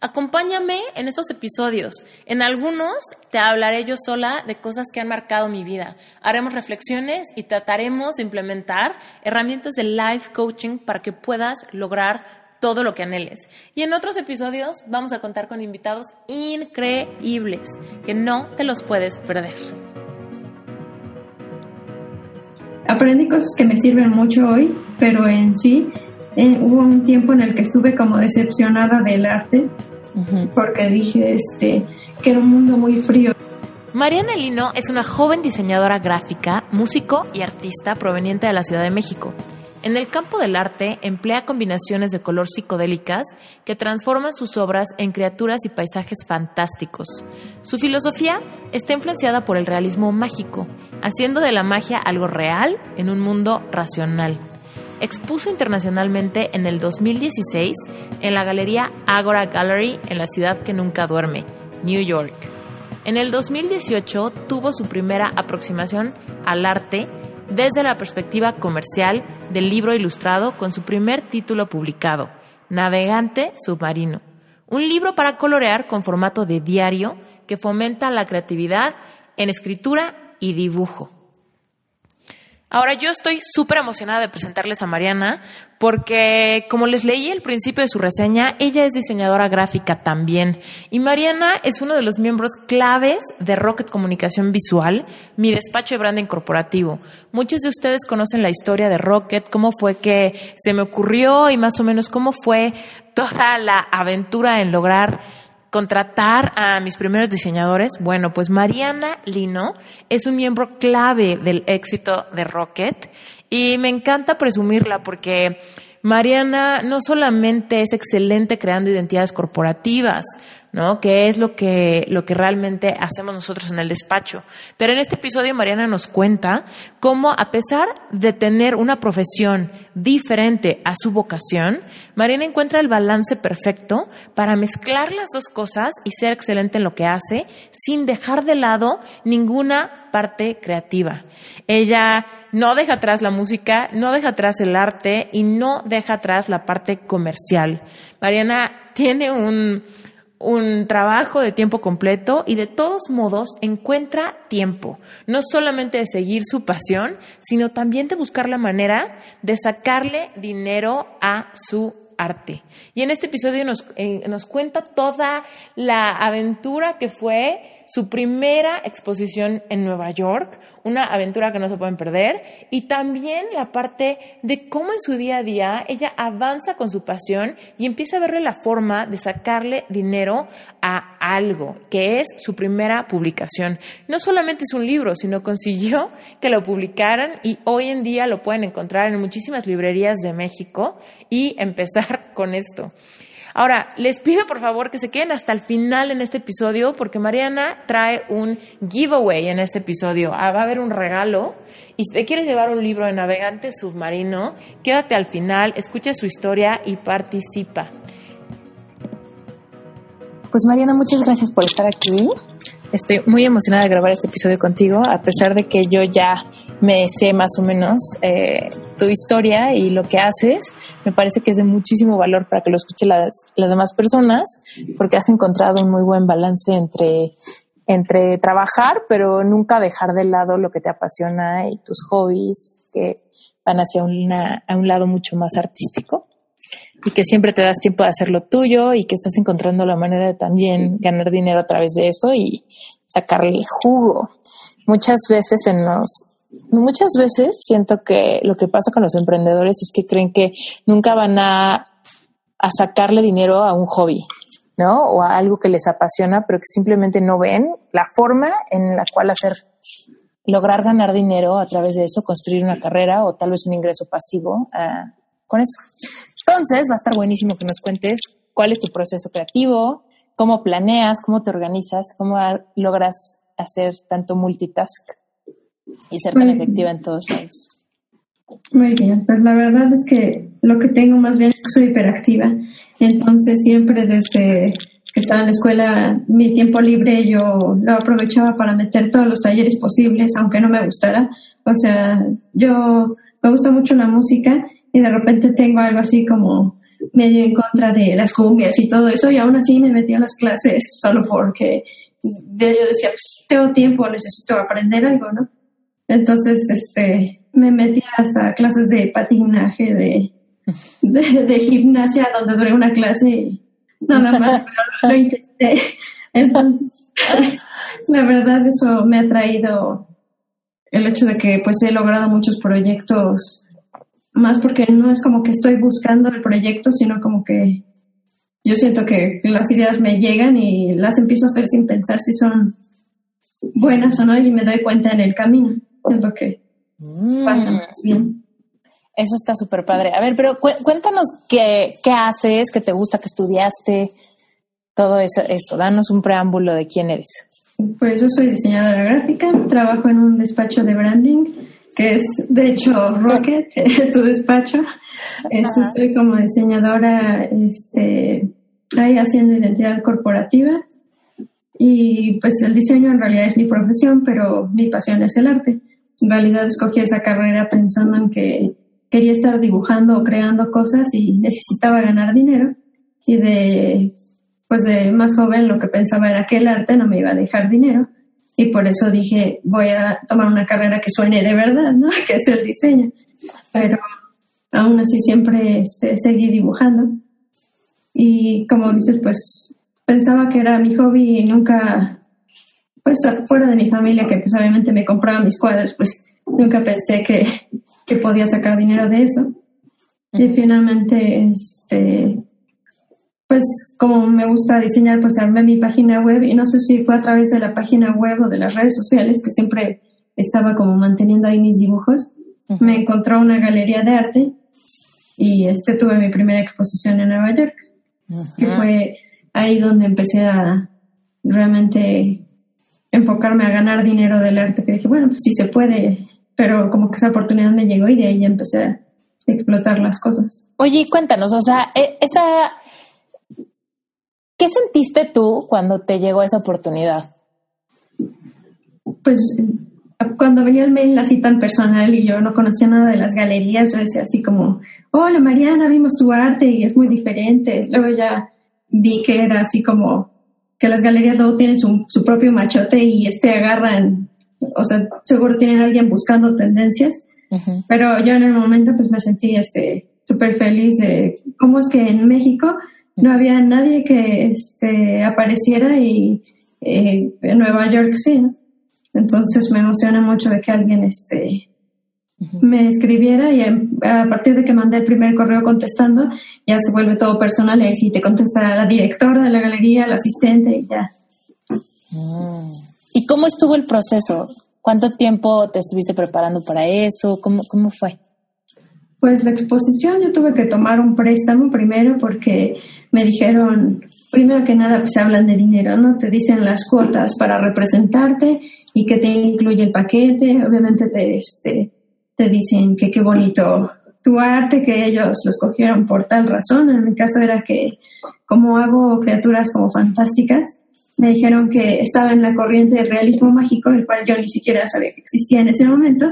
Acompáñame en estos episodios. En algunos te hablaré yo sola de cosas que han marcado mi vida. Haremos reflexiones y trataremos de implementar herramientas de life coaching para que puedas lograr todo lo que anheles. Y en otros episodios vamos a contar con invitados increíbles que no te los puedes perder. Aprendí cosas que me sirven mucho hoy, pero en sí eh, hubo un tiempo en el que estuve como decepcionada del arte porque dije este que era un mundo muy frío. Mariana Lino es una joven diseñadora gráfica, músico y artista proveniente de la Ciudad de México. En el campo del arte emplea combinaciones de color psicodélicas que transforman sus obras en criaturas y paisajes fantásticos. Su filosofía está influenciada por el realismo mágico, haciendo de la magia algo real en un mundo racional expuso internacionalmente en el 2016 en la Galería Agora Gallery en la ciudad que nunca duerme, New York. En el 2018 tuvo su primera aproximación al arte desde la perspectiva comercial del libro ilustrado con su primer título publicado, Navegante Submarino, un libro para colorear con formato de diario que fomenta la creatividad en escritura y dibujo. Ahora yo estoy súper emocionada de presentarles a Mariana porque como les leí al principio de su reseña, ella es diseñadora gráfica también y Mariana es uno de los miembros claves de Rocket Comunicación Visual, mi despacho de branding corporativo. Muchos de ustedes conocen la historia de Rocket, cómo fue que se me ocurrió y más o menos cómo fue toda la aventura en lograr contratar a mis primeros diseñadores, bueno, pues Mariana Lino es un miembro clave del éxito de Rocket y me encanta presumirla porque Mariana no solamente es excelente creando identidades corporativas, ¿no? Que es lo que, lo que realmente hacemos nosotros en el despacho. Pero en este episodio Mariana nos cuenta cómo, a pesar de tener una profesión diferente a su vocación, Mariana encuentra el balance perfecto para mezclar las dos cosas y ser excelente en lo que hace sin dejar de lado ninguna parte creativa. Ella no deja atrás la música, no deja atrás el arte y no deja atrás la parte comercial. Mariana tiene un, un trabajo de tiempo completo y de todos modos encuentra tiempo, no solamente de seguir su pasión, sino también de buscar la manera de sacarle dinero a su arte. Y en este episodio nos, eh, nos cuenta toda la aventura que fue su primera exposición en Nueva York, una aventura que no se pueden perder, y también la parte de cómo en su día a día ella avanza con su pasión y empieza a verle la forma de sacarle dinero a algo, que es su primera publicación. No solamente es un libro, sino consiguió que lo publicaran y hoy en día lo pueden encontrar en muchísimas librerías de México y empezar con esto. Ahora, les pido por favor que se queden hasta el final en este episodio porque Mariana trae un giveaway en este episodio. Ah, va a haber un regalo y si te quieres llevar un libro de navegante submarino, quédate al final, escucha su historia y participa. Pues Mariana, muchas gracias por estar aquí. Estoy muy emocionada de grabar este episodio contigo, a pesar de que yo ya me sé más o menos eh, tu historia y lo que haces. Me parece que es de muchísimo valor para que lo escuchen las, las demás personas, porque has encontrado un muy buen balance entre, entre trabajar, pero nunca dejar de lado lo que te apasiona y tus hobbies que van hacia una, a un lado mucho más artístico y que siempre te das tiempo de hacer lo tuyo y que estás encontrando la manera de también ganar dinero a través de eso y sacarle jugo. Muchas veces en los muchas veces siento que lo que pasa con los emprendedores es que creen que nunca van a, sacarle dinero a un hobby, ¿no? O a algo que les apasiona, pero que simplemente no ven la forma en la cual hacer lograr ganar dinero a través de eso, construir una carrera o tal vez un ingreso pasivo uh, con eso. Entonces, va a estar buenísimo que nos cuentes cuál es tu proceso creativo, cómo planeas, cómo te organizas, cómo logras hacer tanto multitask y ser tan efectiva en todos lados. Muy bien, pues la verdad es que lo que tengo más bien es que soy hiperactiva. Entonces siempre desde que estaba en la escuela, mi tiempo libre yo lo aprovechaba para meter todos los talleres posibles, aunque no me gustara. O sea, yo me gusta mucho la música y de repente tengo algo así como medio en contra de las cumbias y todo eso y aún así me metí a las clases solo porque yo decía, pues tengo tiempo, necesito aprender algo, ¿no? Entonces, este, me metí hasta clases de patinaje, de, de, gimnasia, donde duré una clase y nada más, pero lo intenté. Entonces, la verdad, eso me ha traído el hecho de que pues he logrado muchos proyectos, más porque no es como que estoy buscando el proyecto, sino como que yo siento que, las ideas me llegan y las empiezo a hacer sin pensar si son buenas o no y me doy cuenta en el camino. Lo que mm. pasa más bien. Eso está súper padre. A ver, pero cuéntanos qué, qué haces, qué te gusta, qué estudiaste, todo eso, eso. Danos un preámbulo de quién eres. Pues yo soy diseñadora gráfica, trabajo en un despacho de branding, que es de hecho Rocket, tu despacho. estoy como diseñadora este, ahí haciendo identidad corporativa. Y pues el diseño en realidad es mi profesión, pero mi pasión es el arte. En realidad escogí esa carrera pensando en que quería estar dibujando o creando cosas y necesitaba ganar dinero. Y de pues de más joven lo que pensaba era que el arte no me iba a dejar dinero y por eso dije voy a tomar una carrera que suene de verdad, ¿no? Que es el diseño. Pero aún así siempre este, seguí dibujando y como dices, pues pensaba que era mi hobby y nunca, pues fuera de mi familia que pues obviamente me compraba mis cuadros, pues nunca pensé que, que podía sacar dinero de eso. Y finalmente, este, pues como me gusta diseñar, pues armé mi página web y no sé si fue a través de la página web o de las redes sociales que siempre estaba como manteniendo ahí mis dibujos. Me encontró una galería de arte y este tuve mi primera exposición en Nueva York. Y fue ahí donde empecé a realmente enfocarme a ganar dinero del arte, que dije, bueno, pues sí se puede, pero como que esa oportunidad me llegó y de ahí ya empecé a explotar las cosas. Oye, cuéntanos, o sea, e, esa ¿Qué sentiste tú cuando te llegó esa oportunidad? Pues cuando venía el mail así tan personal y yo no conocía nada de las galerías, yo decía así como, hola Mariana, vimos tu arte y es muy diferente. Luego ya vi que era así como que las galerías luego tienen su, propio machote y este agarran, o sea, seguro tienen a alguien buscando tendencias. Pero yo en el momento pues me sentí este súper feliz de cómo es que en México no había nadie que este, apareciera y eh, en Nueva York sí. Entonces me emociona mucho de que alguien este, me escribiera y a partir de que mandé el primer correo contestando, ya se vuelve todo personal y te contesta la directora de la galería, el asistente y ya. Mm. ¿Y cómo estuvo el proceso? ¿Cuánto tiempo te estuviste preparando para eso? ¿Cómo, cómo fue? Pues la exposición yo tuve que tomar un préstamo primero porque me dijeron, primero que nada, pues hablan de dinero, ¿no? Te dicen las cuotas para representarte y que te incluye el paquete. Obviamente te, este, te dicen que qué bonito tu arte, que ellos lo escogieron por tal razón. En mi caso era que como hago criaturas como fantásticas, me dijeron que estaba en la corriente del realismo mágico, el cual yo ni siquiera sabía que existía en ese momento,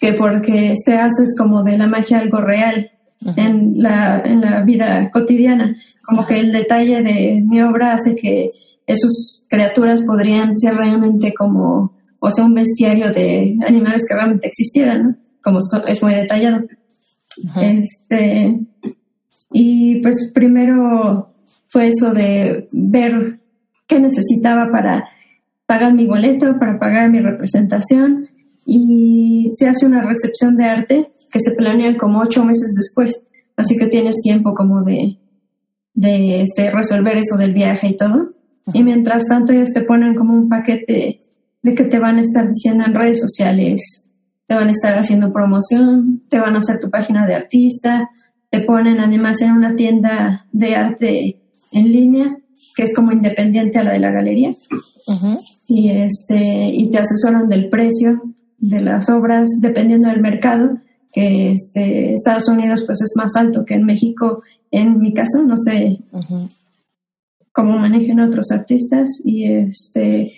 que porque se hace como de la magia algo real en, la, en la vida cotidiana. Como que el detalle de mi obra hace que esas criaturas podrían ser realmente como, o sea, un bestiario de animales que realmente existieran, Como es muy detallado. Este, y pues primero fue eso de ver qué necesitaba para pagar mi boleto, para pagar mi representación y se hace una recepción de arte que se planean como ocho meses después, así que tienes tiempo como de, de este, resolver eso del viaje y todo. Y mientras tanto ellos te ponen como un paquete de que te van a estar diciendo en redes sociales, te van a estar haciendo promoción, te van a hacer tu página de artista, te ponen además en una tienda de arte en línea que es como independiente a la de la galería. Y este, y te asesoran del precio de las obras dependiendo del mercado, que este, Estados Unidos pues es más alto que en México, en mi caso, no sé cómo manejen otros artistas y este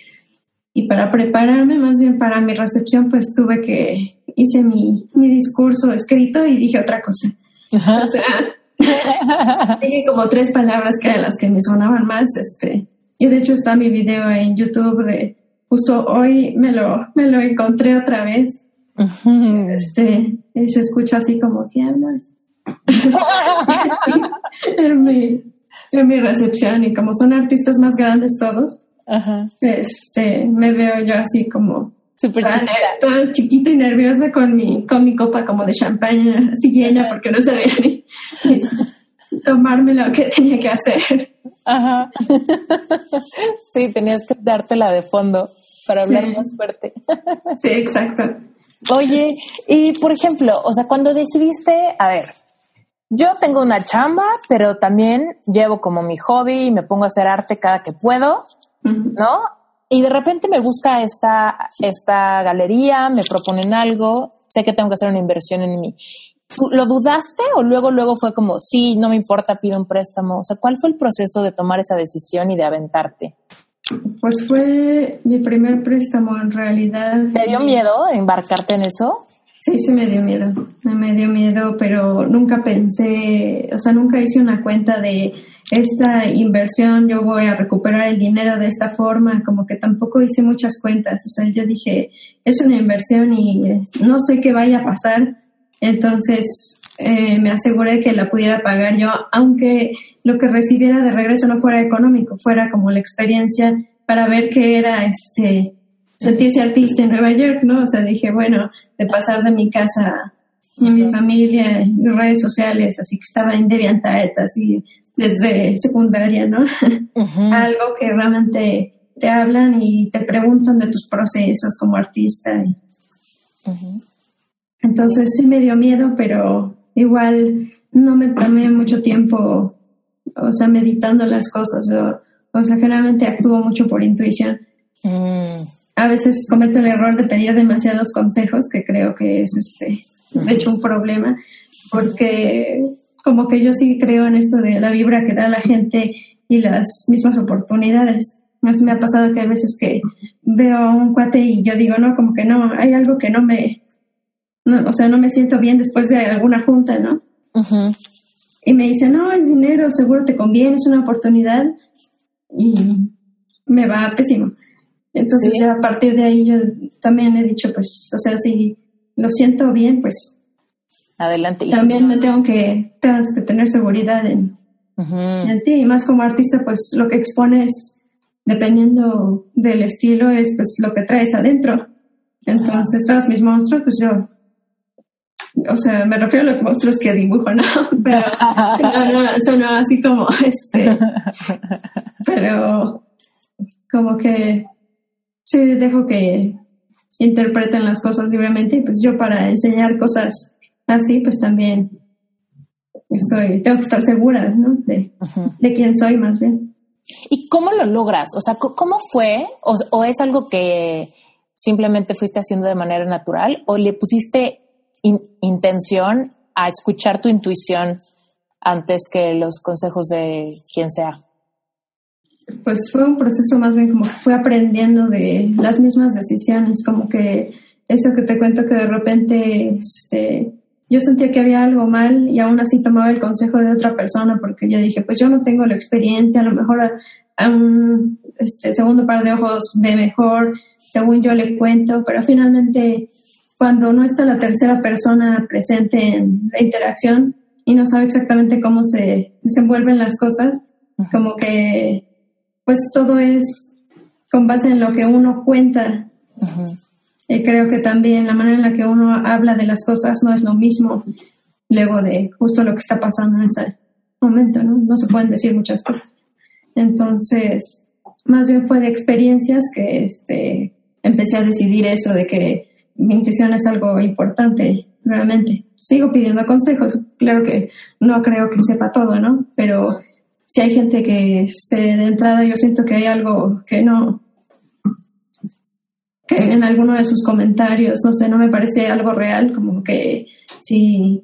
y para prepararme más bien para mi recepción pues tuve que hice mi, mi discurso escrito y dije otra cosa. O sea, dije como tres palabras que eran las que me sonaban más, este, y de hecho está mi video en YouTube de justo hoy me lo, me lo encontré otra vez. Este, y se escucha así como, ¿qué hablas? en, mi, en mi recepción, y como son artistas más grandes todos, este, me veo yo así como Súper chiquita. Toda chiquita y nerviosa con mi, con mi copa como de champaña así llena porque no sabía ni, tomarme lo que tenía que hacer. Ajá. sí, tenías que dártela de fondo para hablar más fuerte. sí, exacto. Oye, y por ejemplo, o sea, cuando decidiste, a ver, yo tengo una chamba, pero también llevo como mi hobby y me pongo a hacer arte cada que puedo, ¿no? Y de repente me busca esta, esta galería, me proponen algo, sé que tengo que hacer una inversión en mí. ¿Lo dudaste o luego, luego fue como, sí, no me importa, pido un préstamo? O sea, ¿cuál fue el proceso de tomar esa decisión y de aventarte? Pues fue mi primer préstamo en realidad. ¿Te dio miedo embarcarte en eso? Sí, sí me dio miedo, me dio miedo, pero nunca pensé, o sea, nunca hice una cuenta de esta inversión, yo voy a recuperar el dinero de esta forma, como que tampoco hice muchas cuentas, o sea, yo dije, es una inversión y no sé qué vaya a pasar, entonces eh, me aseguré que la pudiera pagar yo, aunque lo que recibiera de regreso no fuera económico, fuera como la experiencia para ver qué era este sentirse artista en Nueva York, ¿no? O sea, dije, bueno, de pasar de mi casa y mi familia y redes sociales, así que estaba en DeviantArt, así desde secundaria, ¿no? Algo que realmente te hablan y te preguntan de tus procesos como artista. Entonces sí me dio miedo, pero igual no me tomé mucho tiempo, o sea, meditando las cosas. O, sea, generalmente actúo mucho por intuición. Mm. A veces cometo el error de pedir demasiados consejos, que creo que es, este, de hecho, un problema, porque como que yo sí creo en esto de la vibra que da la gente y las mismas oportunidades. me ha pasado que hay veces que veo a un cuate y yo digo, no, como que no, hay algo que no me, o sea, no me siento bien después de alguna junta, ¿no? Y me dice, no, es dinero, seguro te conviene, es una oportunidad. Y me va pésimo. Entonces ya a partir de ahí yo también he dicho, pues, o sea, si lo siento bien, pues Adelante. También me tengo que, que tener seguridad en, ti. Y más como artista, pues lo que expones, dependiendo del estilo, es pues lo que traes adentro. Entonces, todos mis monstruos, pues yo o sea, me refiero a los monstruos que dibujo, ¿no? Pero no, no, son así como este. Pero como que sí dejo que interpreten las cosas libremente y pues yo para enseñar cosas así, pues también estoy, tengo que estar segura, ¿no? De, de quién soy más bien. ¿Y cómo lo logras? O sea, ¿cómo fue? O, es algo que simplemente fuiste haciendo de manera natural? ¿O le pusiste intención a escuchar tu intuición antes que los consejos de quien sea? Pues fue un proceso más bien como que fue aprendiendo de las mismas decisiones, como que eso que te cuento que de repente este, yo sentía que había algo mal y aún así tomaba el consejo de otra persona porque yo dije, pues yo no tengo la experiencia, a lo mejor a, un este, segundo par de ojos ve mejor, según yo le cuento, pero finalmente cuando no está la tercera persona presente en la interacción y no sabe exactamente cómo se desenvuelven las cosas, como que pues todo es con base en lo que uno cuenta. Y creo que también la manera en la que uno habla de las cosas no es lo mismo luego de justo lo que está pasando en ese momento, ¿no? No se pueden decir muchas cosas. Entonces, más bien fue de experiencias que este, empecé a decidir eso, de que mi intuición es algo importante, realmente. Sigo pidiendo consejos, claro que no creo que sepa todo, ¿no? Pero si hay gente que este, de entrada yo siento que hay algo que no, que en alguno de sus comentarios, no sé, no me parece algo real, como que sí,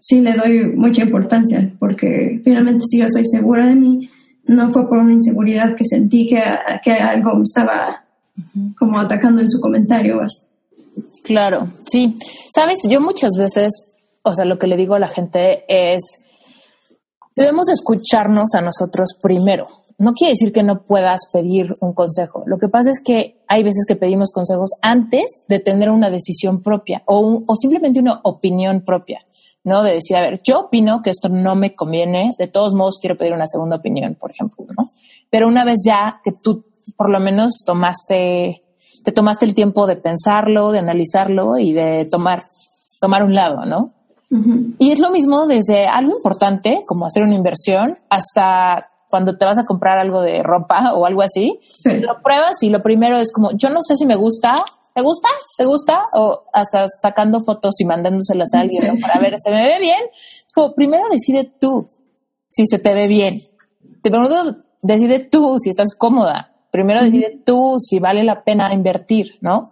sí le doy mucha importancia, porque finalmente si yo soy segura de mí, no fue por una inseguridad que sentí que, que algo me estaba como atacando en su comentario. Claro, sí. Sabes, yo muchas veces, o sea, lo que le digo a la gente es, debemos escucharnos a nosotros primero. No quiere decir que no puedas pedir un consejo. Lo que pasa es que hay veces que pedimos consejos antes de tener una decisión propia o, o simplemente una opinión propia. ¿no? De decir, a ver, yo opino que esto no me conviene, de todos modos quiero pedir una segunda opinión, por ejemplo, ¿no? Pero una vez ya que tú por lo menos tomaste, te tomaste el tiempo de pensarlo, de analizarlo y de tomar, tomar un lado, ¿no? Y es lo mismo desde algo importante, como hacer una inversión, hasta cuando te vas a comprar algo de ropa o algo así, lo pruebas y lo primero es como, yo no sé si me gusta, ¿te gusta? ¿Te gusta? O hasta sacando fotos y mandándoselas a alguien para ver, ¿se me ve bien? Como primero decide tú si se te ve bien. Te pregunto, decide tú si estás cómoda. Primero decide tú si vale la pena invertir, ¿no?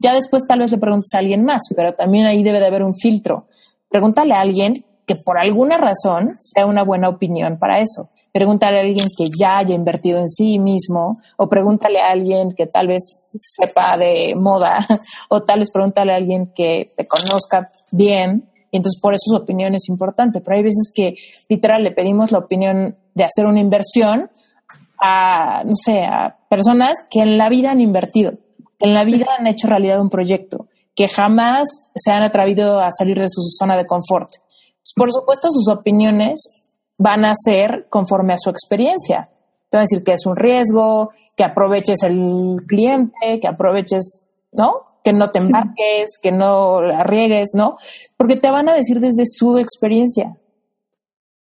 Ya después tal vez le preguntes a alguien más, pero también ahí debe de haber un filtro. Pregúntale a alguien que por alguna razón sea una buena opinión para eso. Pregúntale a alguien que ya haya invertido en sí mismo o pregúntale a alguien que tal vez sepa de moda o tal vez pregúntale a alguien que te conozca bien y entonces por eso su opinión es importante. Pero hay veces que literal le pedimos la opinión de hacer una inversión a, no sé, a personas que en la vida han invertido, que en la vida han hecho realidad un proyecto, que jamás se han atrevido a salir de su zona de confort. Por supuesto, sus opiniones van a ser conforme a su experiencia. Te van a decir que es un riesgo, que aproveches el cliente, que aproveches, ¿no? Que no te embarques, que no arriesgues, ¿no? Porque te van a decir desde su experiencia.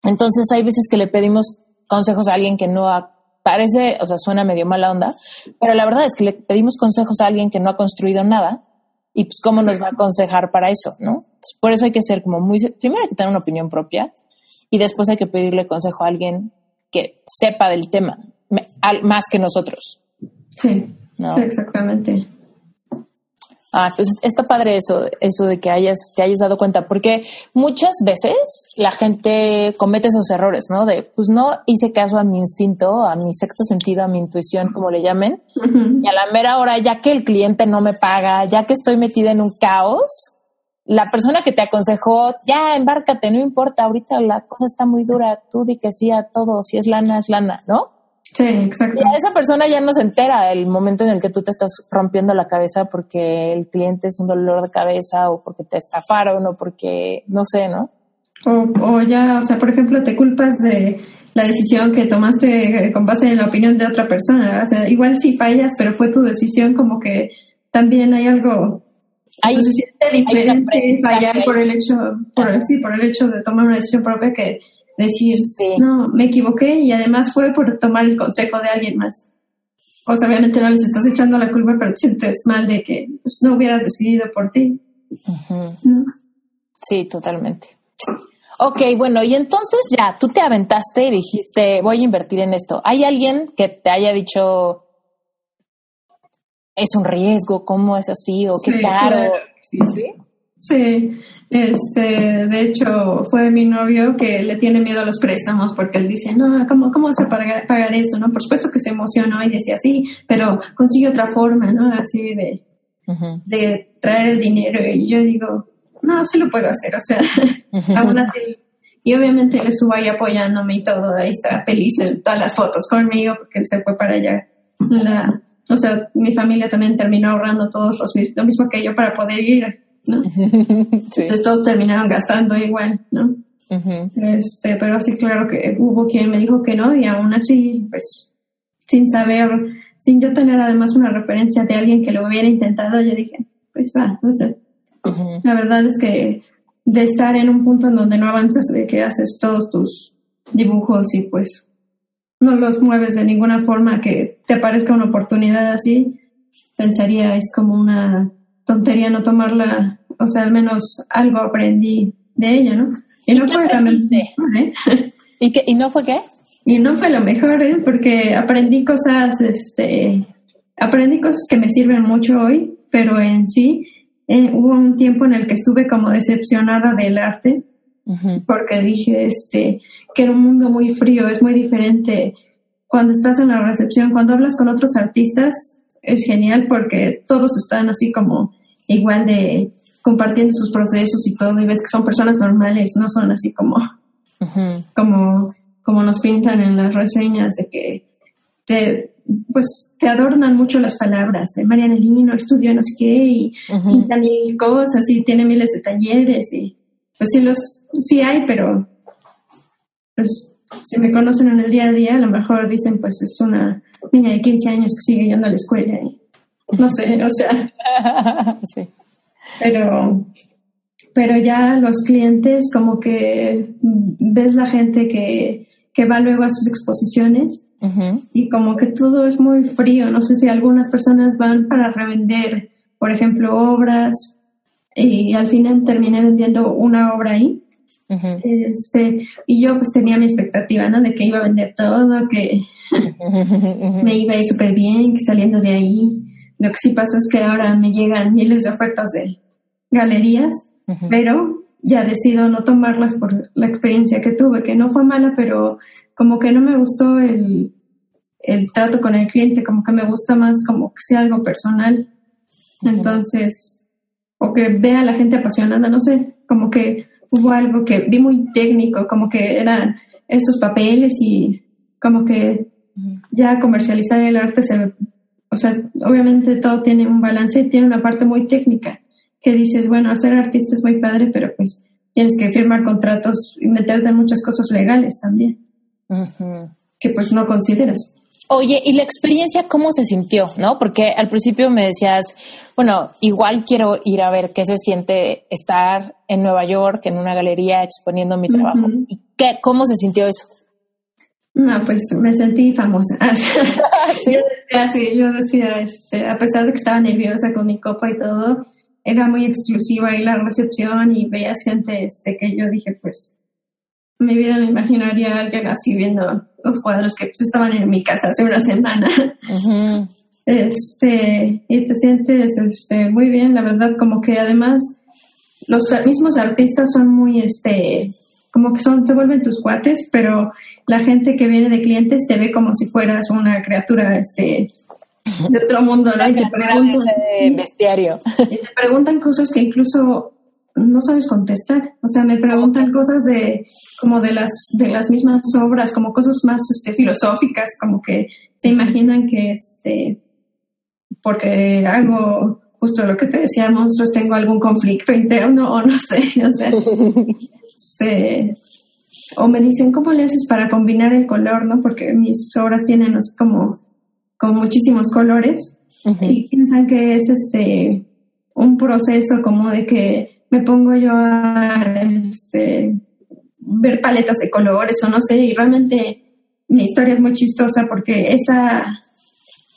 Entonces hay veces que le pedimos consejos a alguien que no ha, parece, o sea, suena medio mala onda, pero la verdad es que le pedimos consejos a alguien que no ha construido nada y pues cómo nos va a aconsejar para eso, ¿no? por eso hay que ser como muy, primero hay que tener una opinión propia y después hay que pedirle consejo a alguien que sepa del tema, más que nosotros. Sí, sí exactamente. Ah, pues está padre eso, eso de que hayas, te hayas dado cuenta, porque muchas veces la gente comete esos errores, ¿no? De, pues no hice caso a mi instinto, a mi sexto sentido, a mi intuición, como le llamen, y a la mera hora, ya que el cliente no me paga, ya que estoy metida en un caos, la persona que te aconsejó, ya embárcate, no importa, ahorita la cosa está muy dura, tú di que sí a todo, si es lana, es lana, ¿no? Sí, exacto. Y esa persona ya no se entera el momento en el que tú te estás rompiendo la cabeza porque el cliente es un dolor de cabeza o porque te estafaron o porque, no sé, ¿no? O, o ya, o sea, por ejemplo, te culpas de la decisión que tomaste con base en la opinión de otra persona. O sea, igual si fallas, pero fue tu decisión, como que también hay algo hay, se siente diferente fallar por el hecho, por, sí, por el hecho de tomar una decisión propia que decir, no, me equivoqué y además fue por tomar el consejo de alguien más. Pues obviamente no les estás echando la culpa, pero te sientes mal de que pues, no hubieras decidido por ti. Sí, totalmente. Ok, bueno, y entonces ya, tú te aventaste y dijiste, voy a invertir en esto. ¿Hay alguien que te haya dicho, es un riesgo, cómo es así o qué caro. Sí, sí. Este, de hecho, fue mi novio que le tiene miedo a los préstamos porque él dice, no, ¿cómo, cómo se paga, pagar eso? ¿no? Por supuesto que se emocionó y decía, sí, pero consigue otra forma, ¿no? Así de, de traer el dinero. Y yo digo, no, sí lo puedo hacer, o sea, aún así. Y obviamente él estuvo ahí apoyándome y todo, ahí está feliz en todas las fotos conmigo porque él se fue para allá. La, o sea, mi familia también terminó ahorrando todos los, lo mismo que yo para poder ir, ¿no? Entonces todos terminaron gastando igual, ¿no? este, pero sí, claro que hubo quien me dijo que no y aún así, pues, sin saber, sin yo tener además una referencia de alguien que lo hubiera intentado, yo dije, pues va, no sé. La verdad es que de estar en un punto en donde no avanzas, de que haces todos tus dibujos y pues no los mueves de ninguna forma que te parezca una oportunidad así, pensaría es como una tontería no tomarla, o sea, al menos algo aprendí de ella, ¿no? Y, no fue. ¿eh? ¿Y, qué, ¿Y no fue qué? Y no fue lo mejor, ¿eh? porque aprendí cosas, este, aprendí cosas que me sirven mucho hoy, pero en sí eh, hubo un tiempo en el que estuve como decepcionada del arte, porque dije, este, que era un mundo muy frío, es muy diferente cuando estás en la recepción, cuando hablas con otros artistas, es genial porque todos están así como igual de compartiendo sus procesos y todo, y ves que son personas normales, no son así como, como, como nos pintan en las reseñas de que te, pues te adornan mucho las palabras. Eh, Mariana Lino estudió no sé qué y pintan mil cosas y tiene miles de talleres y pues sí los, sí hay, pero pues si me conocen en el día a día, a lo mejor dicen pues es una niña de 15 años que sigue yendo a la escuela y no sé, o sea. sí. Pero, pero ya los clientes, como que ves la gente que, que va luego a sus exposiciones y como que todo es muy frío. No sé si algunas personas van para revender, por ejemplo, obras y al final terminé vendiendo una obra ahí. Este, y yo pues tenía mi expectativa, ¿no? De que iba a vender todo, que me iba a ir súper bien, que saliendo de ahí. Lo que sí pasó es que ahora me llegan miles de ofertas de galerías, pero ya decido no tomarlas por la experiencia que tuve, que no fue mala, pero como que no me gustó el, el trato con el cliente, como que me gusta más como que sea algo personal. Entonces, o que vea a la gente apasionada, no sé, como que hubo algo que vi muy técnico, como que eran estos papeles y como que ya comercializar el arte se o sea, obviamente todo tiene un balance y tiene una parte muy técnica que dices, bueno, hacer artista es muy padre, pero pues tienes que firmar contratos y meterte en muchas cosas legales también, que pues no consideras. Oye, ¿y la experiencia cómo se sintió? ¿No? Porque al principio me decías, bueno, igual quiero ir a ver qué se siente estar en Nueva York, en una galería, exponiendo mi trabajo. ¿Y qué, cómo se sintió eso? No, pues me sentí famosa. Yo decía, sí, yo decía, este, a pesar de que estaba nerviosa con mi copa y todo, era muy exclusiva y la recepción y veías gente este, que yo dije, pues, mi vida me imaginaría a alguien así viendo los cuadros que pues, estaban en mi casa hace una semana. Este, y te sientes este, muy bien, la verdad, como que además los mismos artistas son muy, este, como que son, se vuelven tus cuates, pero la gente que viene de clientes te ve como si fueras una criatura este de otro mundo, ¿no? Y te preguntan bestiario. Y te preguntan cosas que incluso no sabes contestar. O sea, me preguntan cosas de como de las de las mismas obras, como cosas más este, filosóficas, como que se imaginan que este porque hago justo lo que te decía, monstruos, tengo algún conflicto interno o no sé, o sea, este, o me dicen, ¿cómo le haces para combinar el color? ¿no? Porque mis obras tienen como, como muchísimos colores y piensan que es este un proceso como de que me pongo yo a este, ver paletas de colores o no sé, y realmente mi historia es muy chistosa porque esa,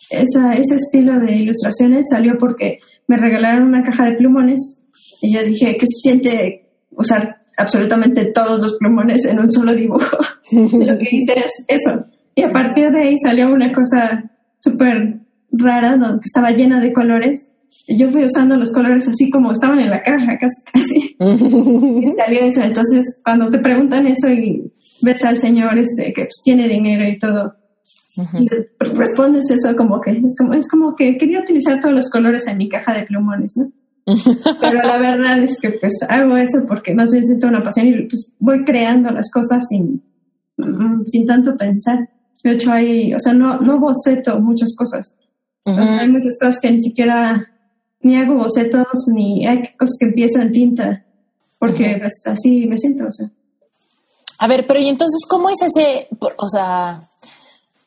ese estilo de ilustraciones salió porque me regalaron una caja de plumones y yo dije, ¿qué se siente usar absolutamente todos los plumones en un solo dibujo. lo que hice es eso. Y a partir de ahí salió una cosa súper rara, que estaba llena de colores. Yo fui usando los colores así como estaban en la caja, casi, casi. y salió eso. Entonces, cuando te preguntan eso y ves al señor este que pues, tiene dinero y todo, y respondes eso como que es como es como que quería utilizar todos los colores en mi caja de plumones, ¿no? Pero la verdad es que pues hago eso porque más bien siento una pasión y pues voy creando las cosas sin, mm, sin tanto pensar. De hecho, hay, o sea, no, no boceto muchas cosas. hay muchas cosas que ni siquiera, ni hago bocetos, ni hay cosas que empiezo en tinta, porque pues, así me siento, o sea. A ver, pero y entonces, ¿cómo es ese, o sea,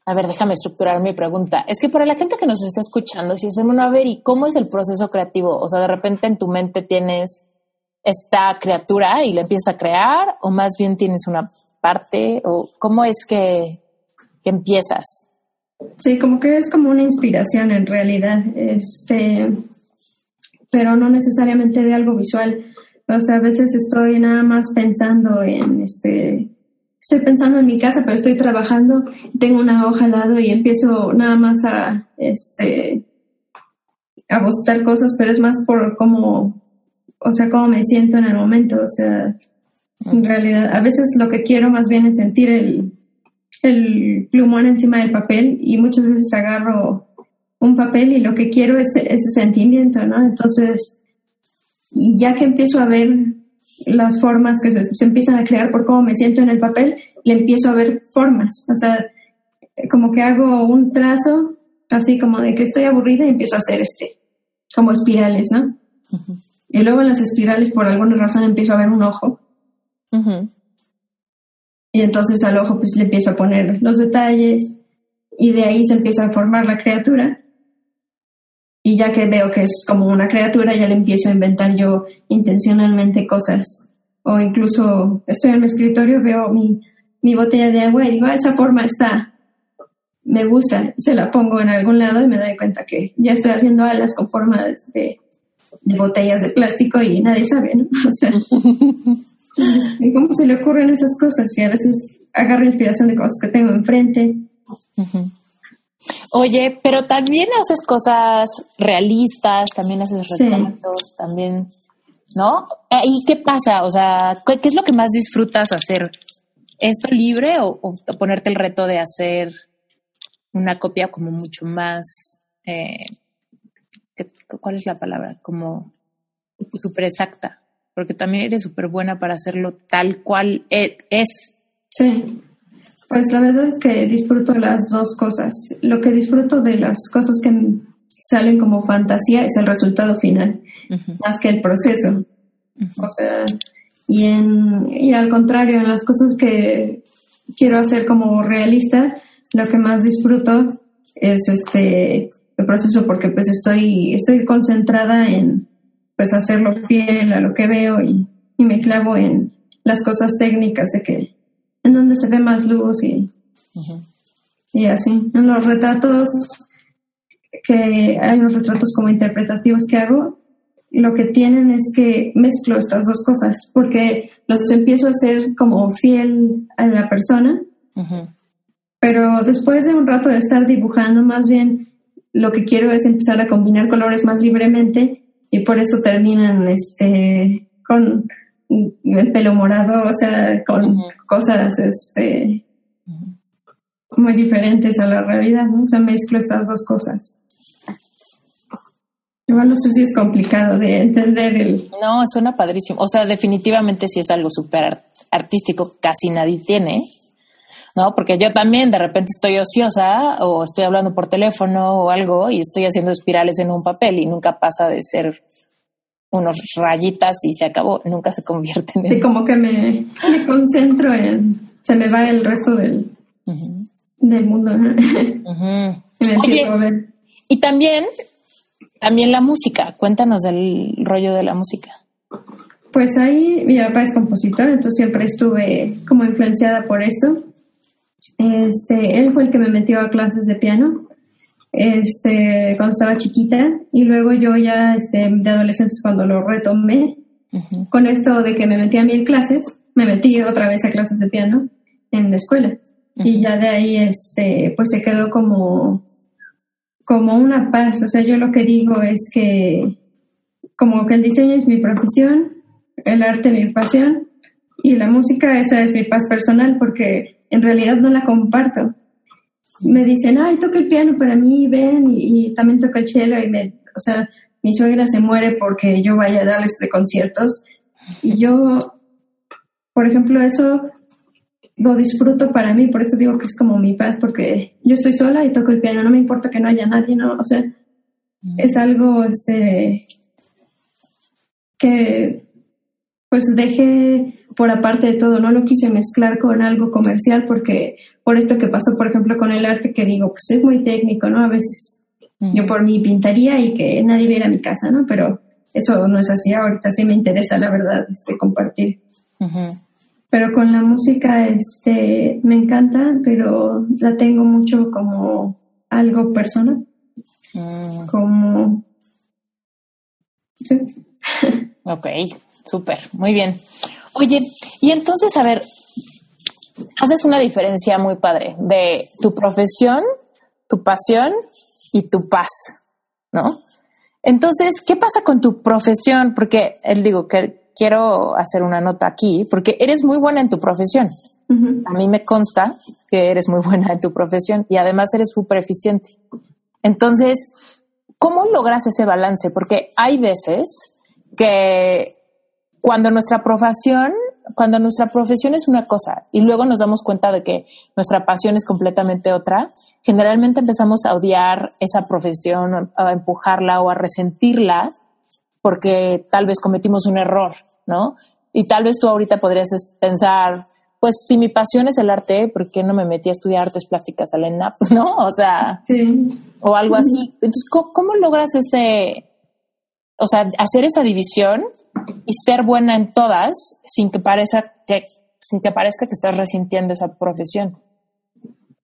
a ver, déjame estructurar mi pregunta. Es que para la gente que nos está escuchando, si es bueno, a ver, ¿y cómo es el proceso creativo? O sea, de repente en tu mente tienes esta criatura y la empiezas a crear, o más bien tienes una parte, o cómo es que, empiezas? Sí, como que es como una inspiración en realidad, este, pero no necesariamente de algo visual. O sea, a veces estoy nada más pensando en este estoy pensando en mi casa, pero estoy trabajando, tengo una hoja al lado y empiezo nada más a, este, a buscar cosas, pero es más por cómo, o sea, cómo me siento en el momento, o sea, en realidad, a veces lo que quiero más bien es sentir el, el plumón encima del papel y muchas veces agarro un papel y lo que quiero es ese sentimiento, ¿no? Entonces, y ya que empiezo a ver las formas que se, empiezan a crear por cómo me siento en el papel, le empiezo a ver formas, o sea, como que hago un trazo, así como de que estoy aburrida y empiezo a hacer este, como espirales, ¿no? Y luego en las espirales, por alguna razón, empiezo a ver un ojo. Y entonces al ojo pues le empiezo a poner los detalles y de ahí se empieza a formar la criatura. Y ya que veo que es como una criatura, ya le empiezo a inventar yo intencionalmente cosas. O incluso estoy en mi escritorio, veo mi, mi botella de agua y digo, ah, esa forma está, me gusta, se la pongo en algún lado y me doy cuenta que ya estoy haciendo alas con formas de, de botellas de plástico y nadie sabe, ¿no? O sea, ¿Y cómo se le ocurren esas cosas? Y a veces agarro inspiración de cosas que tengo enfrente. Oye, pero también haces cosas realistas, también haces retratos, también, ¿no? Eh, ¿Y qué pasa? O sea, ¿qué es lo que más disfrutas hacer? ¿Esto libre o, ponerte el reto de hacer una copia como mucho más, eh, ¿cuál es la palabra? Como súper exacta porque también eres súper buena para hacerlo tal cual e, es. Sí, pues la verdad es que disfruto las dos cosas. Lo que disfruto de las cosas que salen como fantasía es el resultado final, más que el proceso. O sea, y, en, y al contrario, en las cosas que quiero hacer como realistas, lo que más disfruto es este el proceso porque pues estoy, estoy concentrada en, pues hacerlo fiel a lo que veo y, me clavo en las cosas técnicas de que en donde se ve más luz y, y así. En los retratos, que hay unos retratos como interpretativos que hago, lo que tienen es que mezclo estas dos cosas, porque los empiezo a hacer como fiel a la persona, pero después de un rato de estar dibujando, más bien lo que quiero es empezar a combinar colores más libremente y por eso terminan este con el pelo morado, o sea, con cosas este muy diferentes a la realidad, ¿no? O sea, mezclo estas dos cosas. Igual no sé si es complicado de entender el... No, suena padrísimo. O sea, definitivamente sí es algo súper artístico, casi nadie tiene. ¿no? Porque yo también de repente estoy ociosa o estoy hablando por teléfono o algo y estoy haciendo espirales en un papel y nunca pasa de ser unos rayitas y se acabó, nunca se convierte en Sí, como que me, concentro en, se me va el resto del, del mundo. y me empiezo a ver. Y también, también la música, cuéntanos del rollo de la música. Pues ahí mi papá es compositor, entonces siempre estuve como influenciada por esto. Este, él fue el que me metió a clases de piano este, cuando estaba chiquita y luego yo ya este, de adolescentes cuando lo retomé con esto de que me metí a mil clases, me metí otra vez a clases de piano en la escuela. Y ya de ahí este, pues se quedó como, como una paz, o sea, yo lo que digo es que como que el diseño es mi profesión, el arte mi pasión y la música esa es mi paz personal porque en realidad no la comparto. Me dicen, ay, toca el piano para mí, ven, y, también toca el cello, y me, o sea, mi suegra se muere porque yo vaya a darles de conciertos. Y yo, por ejemplo, eso lo disfruto para mí, por eso digo que es como mi paz, porque yo estoy sola y toco el piano, no me importa que no haya nadie, ¿no? O sea, mm. es algo, este, que pues dejé por aparte de todo, no lo quise mezclar con algo comercial porque por esto que pasó, por ejemplo, con el arte que digo, pues es muy técnico, ¿no? A veces yo por mi pintaría y que nadie viera mi casa, ¿no? Pero eso no es así, ahorita sí me interesa, la verdad, este, compartir. Pero con la música, este, me encanta, pero la tengo mucho como algo personal. Mm. Como... Sí. ok, súper, muy bien. Oye, y entonces, a ver, haces una diferencia muy padre de tu profesión, tu pasión y tu paz, ¿no? Entonces, ¿qué pasa con tu profesión? Porque él digo que quiero hacer una nota aquí, porque eres muy buena en tu profesión. A mí me consta que eres muy buena en tu profesión y además eres súper eficiente. Entonces, ¿cómo logras ese balance? Porque hay veces que cuando nuestra profesión, cuando nuestra profesión es una cosa y luego nos damos cuenta de que nuestra pasión es completamente otra, generalmente empezamos a odiar esa profesión, a empujarla o a resentirla porque tal vez cometimos un error, ¿no? Y tal vez tú ahorita podrías pensar, pues si mi pasión es el arte, ¿por qué no me metí a estudiar artes plásticas al ENAP, no? O sea, o algo así. Entonces, ¿cómo, logras ese, o sea, hacer esa división y ser buena en todas sin que parezca que, sin que parezca que estás resintiendo esa profesión?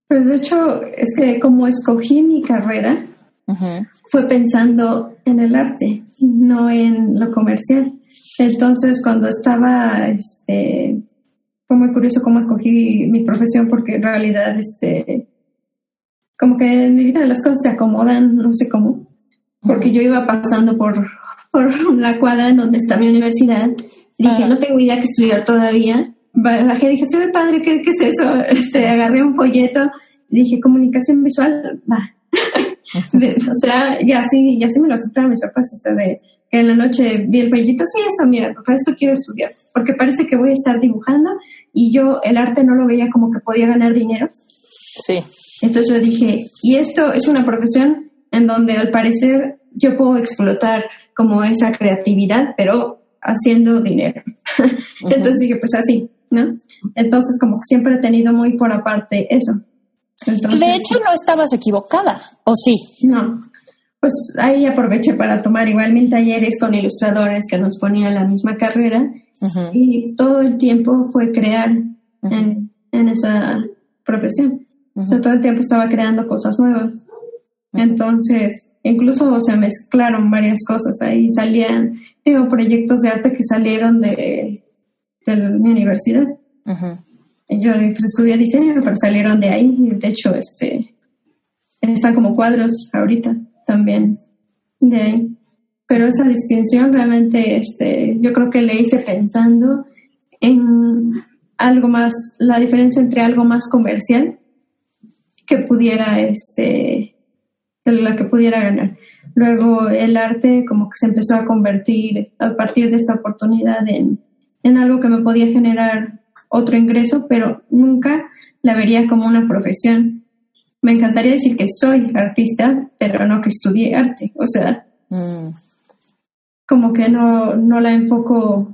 Pues de hecho, es que como escogí mi carrera, fue pensando en el arte, no en lo comercial. Entonces, cuando estaba, este, fue muy curioso cómo escogí mi profesión, porque en realidad, este, como que en mi vida las cosas se acomodan, no sé cómo, porque yo iba pasando por, por la cuadra en donde está mi universidad, dije, no tengo idea que estudiar todavía, bajé, dije, se ve padre, ¿qué, ¿qué, es eso? Este, agarré un folleto, dije, comunicación visual, va. o sea, ya sí, ya sí me lo aceptaron mis papás, o sea, de que en la noche vi el folletito, sí, esto, mira, papá, esto quiero estudiar, porque parece que voy a estar dibujando y yo el arte no lo veía como que podía ganar dinero. Sí. Entonces yo dije, y esto es una profesión en donde al parecer yo puedo explotar como esa creatividad, pero haciendo dinero. Entonces dije, pues así, ¿no? Entonces como siempre he tenido muy por aparte eso. de hecho no estabas equivocada, ¿o sí? No, pues ahí aproveché para tomar igual mil talleres con ilustradores que nos ponían la misma carrera y todo el tiempo fue crear en, en, esa profesión. O sea, todo el tiempo estaba creando cosas nuevas. Entonces, incluso se mezclaron varias cosas. Ahí salían, digo, proyectos de arte que salieron de, de mi universidad. Yo pues, estudié diseño, pero salieron de ahí. Y de hecho, este, están como cuadros ahorita también de ahí. Pero esa distinción realmente, este, yo creo que le hice pensando en algo más, la diferencia entre algo más comercial que pudiera, este, la que pudiera ganar. Luego el arte como que se empezó a convertir a partir de esta oportunidad en, en algo que me podía generar otro ingreso, pero nunca la vería como una profesión. Me encantaría decir que soy artista, pero no que estudié arte. O sea, mm. como que no, no la enfoco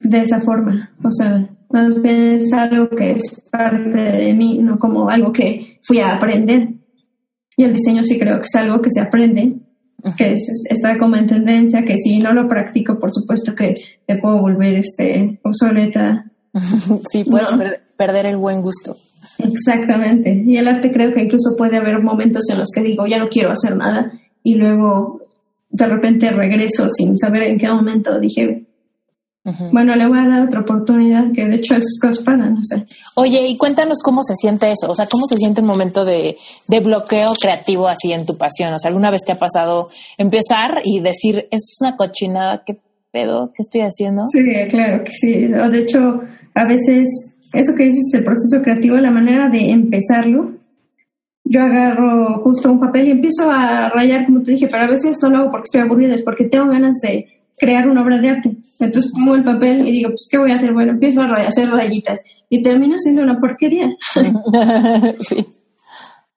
de esa forma. O sea, más bien es algo que es parte de mí, no como algo que fui a aprender. Y el diseño sí creo que es algo que se aprende, que está como en tendencia, que si no lo practico, por supuesto que me puedo volver este obsoleta. sí, puedes perder el buen gusto. Exactamente. Y el arte creo que incluso puede haber momentos en los que digo, ya no quiero hacer nada, y luego de repente regreso sin saber en qué momento dije, bueno, le voy a dar otra oportunidad, que de hecho esas cosas pasan, no sé. Oye, y cuéntanos cómo se siente eso, o sea, cómo se siente un momento de, de bloqueo creativo así en tu pasión, o sea, ¿alguna vez te ha pasado empezar y decir, es una cochinada, qué pedo, qué estoy haciendo? Sí, claro que sí, o de hecho, a veces, eso que dices, el proceso creativo, la manera de empezarlo, yo agarro justo un papel y empiezo a rayar, como te dije, pero a veces esto lo hago porque estoy aburrida, es porque tengo ganas de crear una obra de arte. Entonces pongo el papel y digo, pues, ¿qué voy a hacer? Bueno, empiezo a hacer rayitas y termino siendo una porquería. sí.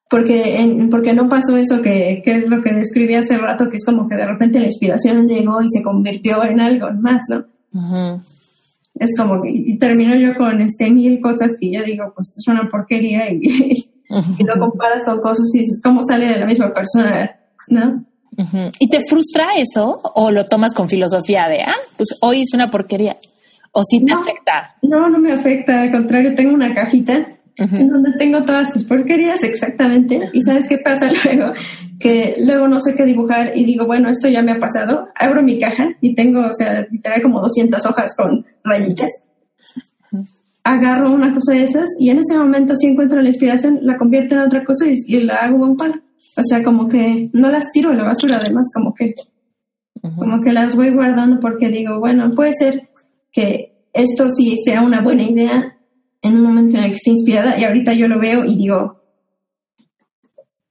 Porque, porque no pasó eso que, que, es lo que describí hace rato, que es como que de repente la inspiración llegó y se convirtió en algo más, ¿no? Es como que y termino yo con este mil cosas que yo digo, pues es una porquería y, y lo comparas con cosas y dices, ¿cómo sale de la misma persona? ¿No? ¿Y te frustra eso o lo tomas con filosofía de, ah, pues hoy es una porquería? ¿O sí te afecta? No, no me afecta, al contrario, tengo una cajita en donde tengo todas mis porquerías exactamente. ¿Y sabes qué pasa luego? Que luego no sé qué dibujar y digo, bueno, esto ya me ha pasado. Abro mi caja y tengo, o sea, literal como 200 hojas con rayitas agarro una cosa de esas y en ese momento si encuentro la inspiración, la convierto en otra cosa y, la hago un palo. O sea, como que no las tiro a la basura, además, como que, como que las voy guardando porque digo, bueno, puede ser que esto sí sea una buena idea en un momento en el que esté inspirada y ahorita yo lo veo y digo,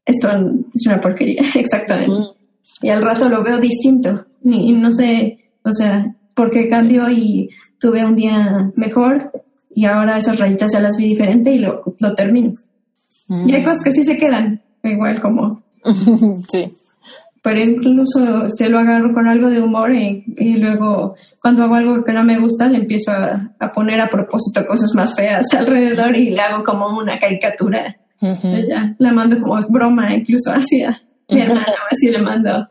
esto es una porquería, exactamente. Y al rato lo veo distinto y, no sé, o sea, por qué cambió y tuve un día mejor y ahora esas rayitas ya las vi diferente y lo, lo termino. Y hay cosas que sí se quedan, igual como... sí. Pero incluso este, lo agarro con algo de humor y, luego cuando hago algo que no me gusta le empiezo a, a, poner a propósito cosas más feas alrededor y le hago como una caricatura. ya la mando como broma incluso hacia mi hermano, así le mando.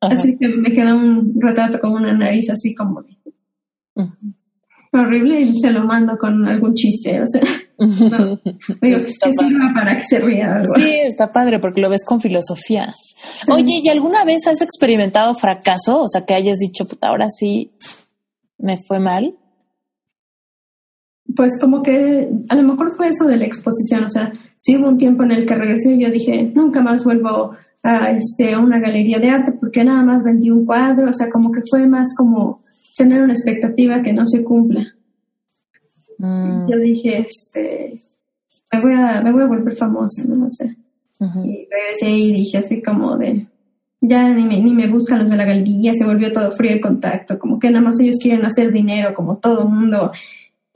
Así que me queda un retrato con una nariz así como horrible y se lo mando con algún chiste, o sea, digo que, sirva para que se ría algo. Sí, está padre porque lo ves con filosofía. Oye, ¿y alguna vez has experimentado fracaso? O sea, que hayas dicho, puta, ahora sí me fue mal. Pues como que a lo mejor fue eso de la exposición, o sea, sí hubo un tiempo en el que regresé y yo dije, nunca más vuelvo a, este, a una galería de arte porque nada más vendí un cuadro, o sea, como que fue más como tener una expectativa que no se cumpla. Mm. Yo dije, este, me voy a, me voy a volver famosa, no sé. Y regresé y dije así como de, ya ni me, ni me buscan los de la galería, se volvió todo frío el contacto, como que nada más ellos quieren hacer dinero, como todo el mundo.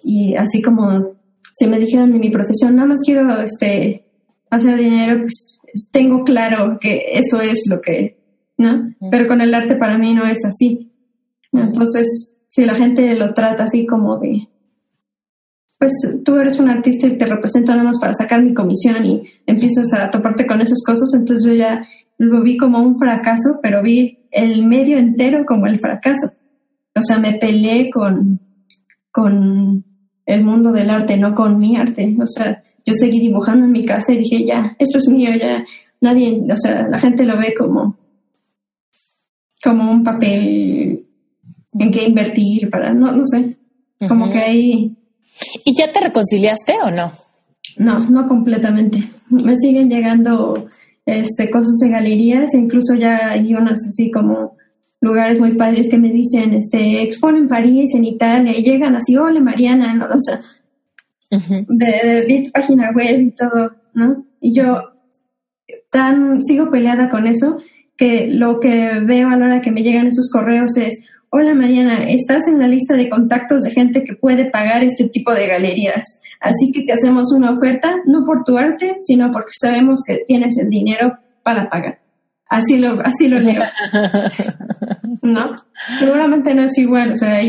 Y así como si me dijeran de mi profesión, nada más quiero este, hacer dinero, pues tengo claro que eso es lo que, ¿no? Pero con el arte para mí no es así. Entonces, si la gente lo trata así como de, pues tú eres un artista y te represento nada más para sacar mi comisión y empiezas a toparte con esas cosas, entonces yo ya lo vi como un fracaso, pero vi el medio entero como el fracaso. O sea, me peleé con, con el mundo del arte, no con mi arte. O sea, yo seguí dibujando en mi casa y dije, ya, esto es mío, ya nadie, o sea, la gente lo ve como, como un papel en qué invertir para, no, no sé, como que ahí... ¿Y ya te reconciliaste o no? No, no completamente. Me siguen llegando este, cosas de galerías, e incluso ya hay unas así como lugares muy padres que me dicen, este, exponen en París, en Italia, y llegan así, hola Mariana, ¿no? o sea, de, de, página web y todo, ¿no? Y yo tan sigo peleada con eso que lo que veo a la hora que me llegan esos correos es, Hola Mariana, estás en la lista de contactos de gente que puede pagar este tipo de galerías. Así que te hacemos una oferta, no por tu arte, sino porque sabemos que tienes el dinero para pagar. Así lo, así lo leo. ¿No? Seguramente no es igual, o sea,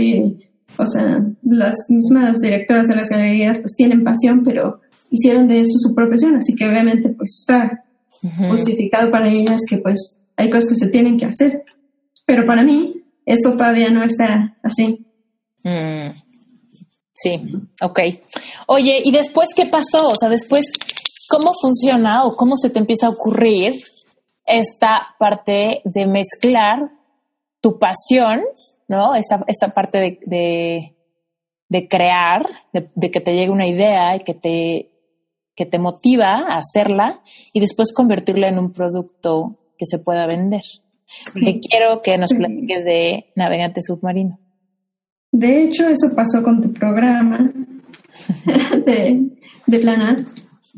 o sea, las mismas directoras de las galerías pues tienen pasión, pero hicieron de eso su profesión, así que obviamente pues está justificado para ellas que pues hay cosas que se tienen que hacer. Pero para mí, eso todavía no está así. Mm, sí, ok. Oye, ¿y después qué pasó? O sea, después, ¿cómo funciona o cómo se te empieza a ocurrir esta parte de mezclar tu pasión, ¿no? Esta, esta parte de, de, crear, de, que te llegue una idea y que te, que te motiva a hacerla y después convertirla en un producto que se pueda vender. Le quiero que nos platiques de Navegante Submarino. De hecho, eso pasó con tu programa de, de Planat,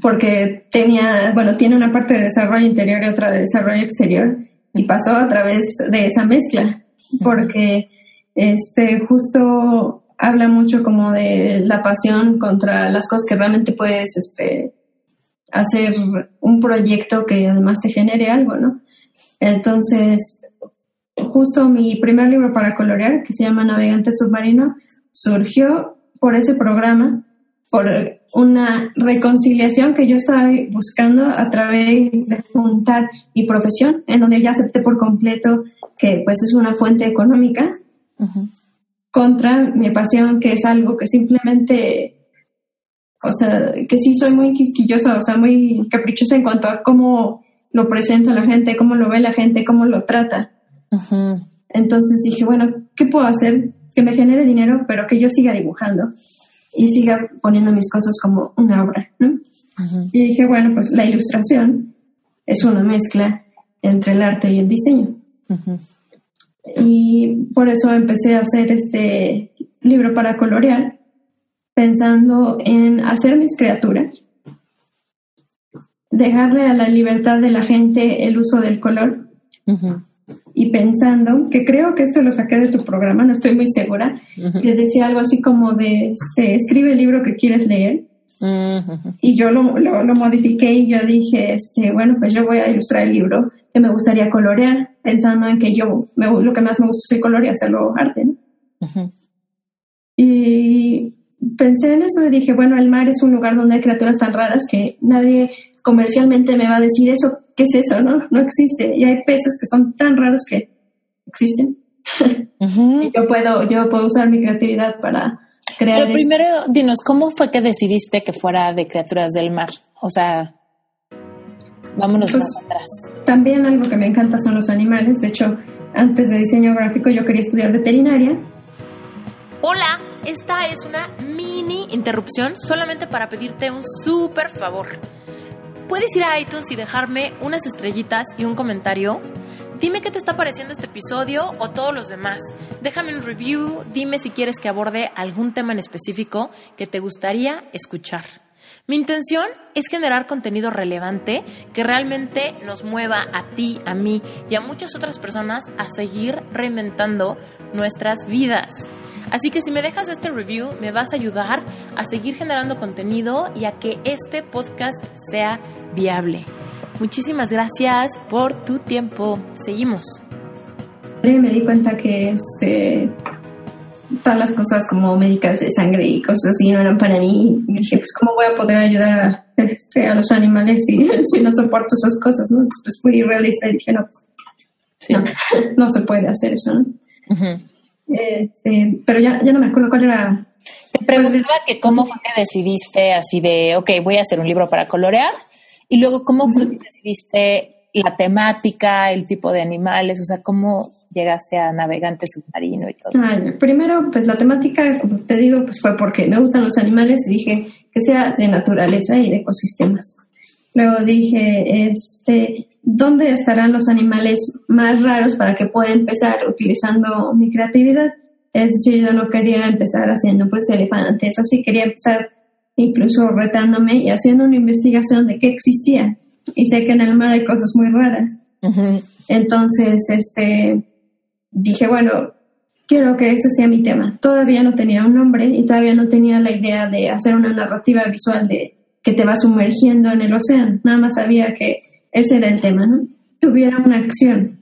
porque tenía, bueno, tiene una parte de desarrollo interior y otra de desarrollo exterior, y pasó a través de esa mezcla, porque este justo habla mucho como de la pasión contra las cosas que realmente puedes este, hacer un proyecto que además te genere algo, ¿no? Entonces, justo mi primer libro para colorear, que se llama Navegante Submarino, surgió por ese programa, por una reconciliación que yo estaba buscando a través de juntar mi profesión, en donde ya acepté por completo que pues es una fuente económica, contra mi pasión, que es algo que simplemente, o sea, que sí soy muy quisquillosa, o sea, muy caprichosa en cuanto a cómo lo presento a la gente, cómo lo ve la gente, cómo lo trata. Entonces dije, bueno, ¿qué puedo hacer que me genere dinero, pero que yo siga dibujando? y siga poniendo mis cosas como una obra, ¿no? Y dije, bueno, pues la ilustración es una mezcla entre el arte y el diseño. Y por eso empecé a hacer este libro para colorear, pensando en hacer mis criaturas, dejarle a la libertad de la gente el uso del color. Y pensando, que creo que esto lo saqué de tu programa, no estoy muy segura, que decía algo así como de, este, escribe el libro que quieres leer. Y yo lo, lo, modifiqué y yo dije, este, bueno, pues yo voy a ilustrar el libro que me gustaría colorear, pensando en que yo, lo que más me gusta es el color y hacerlo arte. Y pensé en eso y dije, bueno, el mar es un lugar donde hay criaturas tan raras que nadie comercialmente me va a decir eso, ¿qué es eso? No, no existe. Y hay peces que son tan raros que existen. y yo puedo, yo puedo usar mi creatividad para crear. Pero primero, dinos, ¿cómo fue que decidiste que fuera de criaturas del mar? O sea, vámonos pues, más atrás. También algo que me encanta son los animales. De hecho, antes de diseño gráfico yo quería estudiar veterinaria. Hola, esta es una mini interrupción solamente para pedirte un súper favor puedes ir a iTunes y dejarme unas estrellitas y un comentario. Dime qué te está pareciendo este episodio o todos los demás. Déjame un review, dime si quieres que aborde algún tema en específico que te gustaría escuchar. Mi intención es generar contenido relevante que realmente nos mueva a ti, a mí y a muchas otras personas a seguir reinventando nuestras vidas. Así que si me dejas este review, me vas a ayudar a seguir generando contenido y a que este podcast sea viable. Muchísimas gracias por tu tiempo. Seguimos. Me di cuenta que este, todas las cosas como médicas de sangre y cosas así no eran para mí. Y dije, pues, ¿cómo voy a poder ayudar a, este, a los animales si, si, no soporto esas cosas? ¿no? Entonces, pues fui realista y dije, no, pues, no, se puede hacer eso. ¿no? Este, pero ya, ya no me acuerdo cuál era. Te preguntaba que cómo fue que decidiste así de, ok, voy a hacer un libro para colorear, y luego cómo fue que decidiste la temática, el tipo de animales, o sea, cómo llegaste a navegante submarino y todo. Ah, primero, pues la temática, te digo, pues fue porque me gustan los animales y dije que sea de naturaleza y de ecosistemas. Luego dije, este, ¿dónde estarán los animales más raros para que pueda empezar utilizando mi creatividad? Es decir, yo no quería empezar haciendo pues elefantes, así quería empezar incluso retándome y haciendo una investigación de qué existía. Y sé que en el mar hay cosas muy raras. Entonces, este, dije, bueno, quiero que ese sea mi tema. Todavía no tenía un nombre y todavía no tenía la idea de hacer una narrativa visual de que te va sumergiendo en el océano. Nada más sabía que ese era el tema, ¿no? Tuviera una acción.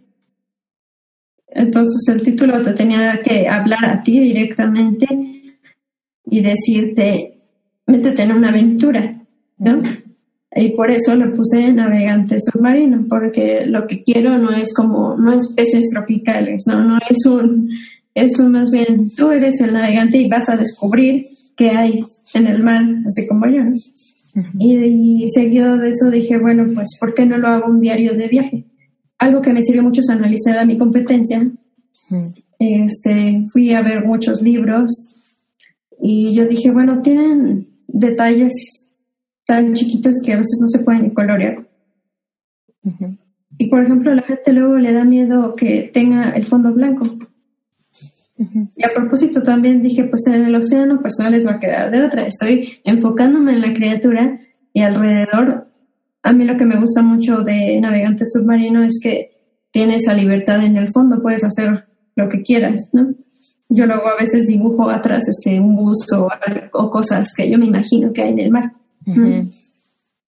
Entonces el título te tenía que hablar a ti directamente y decirte, métete en una aventura, ¿no? Y por eso le puse navegante submarino, porque lo que quiero no es como, no es peces tropicales, no, no es un, es un más bien, tú eres el navegante y vas a descubrir qué hay en el mar, así como yo, y, seguido de eso dije, bueno, pues, ¿por qué no lo hago un diario de viaje? Algo que me sirvió mucho es analizar a mi competencia. este, fui a ver muchos libros y yo dije, bueno, tienen detalles tan chiquitos que a veces no se pueden colorear. Y por ejemplo, a la gente luego le da miedo que tenga el fondo blanco. Y a propósito también dije, pues en el océano pues no les va a quedar de otra. Estoy enfocándome en la criatura y alrededor. A mí lo que me gusta mucho de navegante submarino es que tienes esa libertad en el fondo, puedes hacer lo que quieras, ¿no? Yo luego a veces dibujo atrás este, un busto o, cosas que yo me imagino que hay en el mar.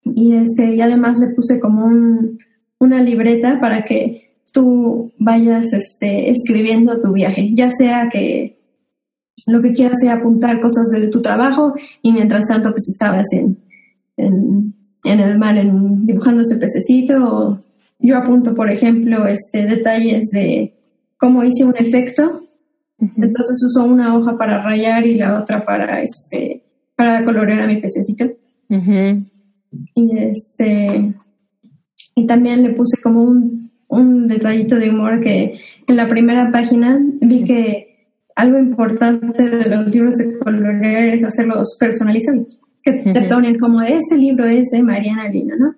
Y, este, y además le puse como un, una libreta para que tú vayas este, escribiendo tu viaje, ya sea que lo que quieras sea apuntar cosas de tu trabajo y mientras tanto pues estabas en, en, el mar en, dibujando ese pececito yo apunto por ejemplo este detalles de cómo hice un efecto. Entonces uso una hoja para rayar y la otra para este para colorear a mi pececito. Y este y también le puse como un un detallito de humor que en la primera página vi que algo importante de los libros de colorear es hacerlos personalizados, que te ponen como este libro es de Mariana Lina, ¿no?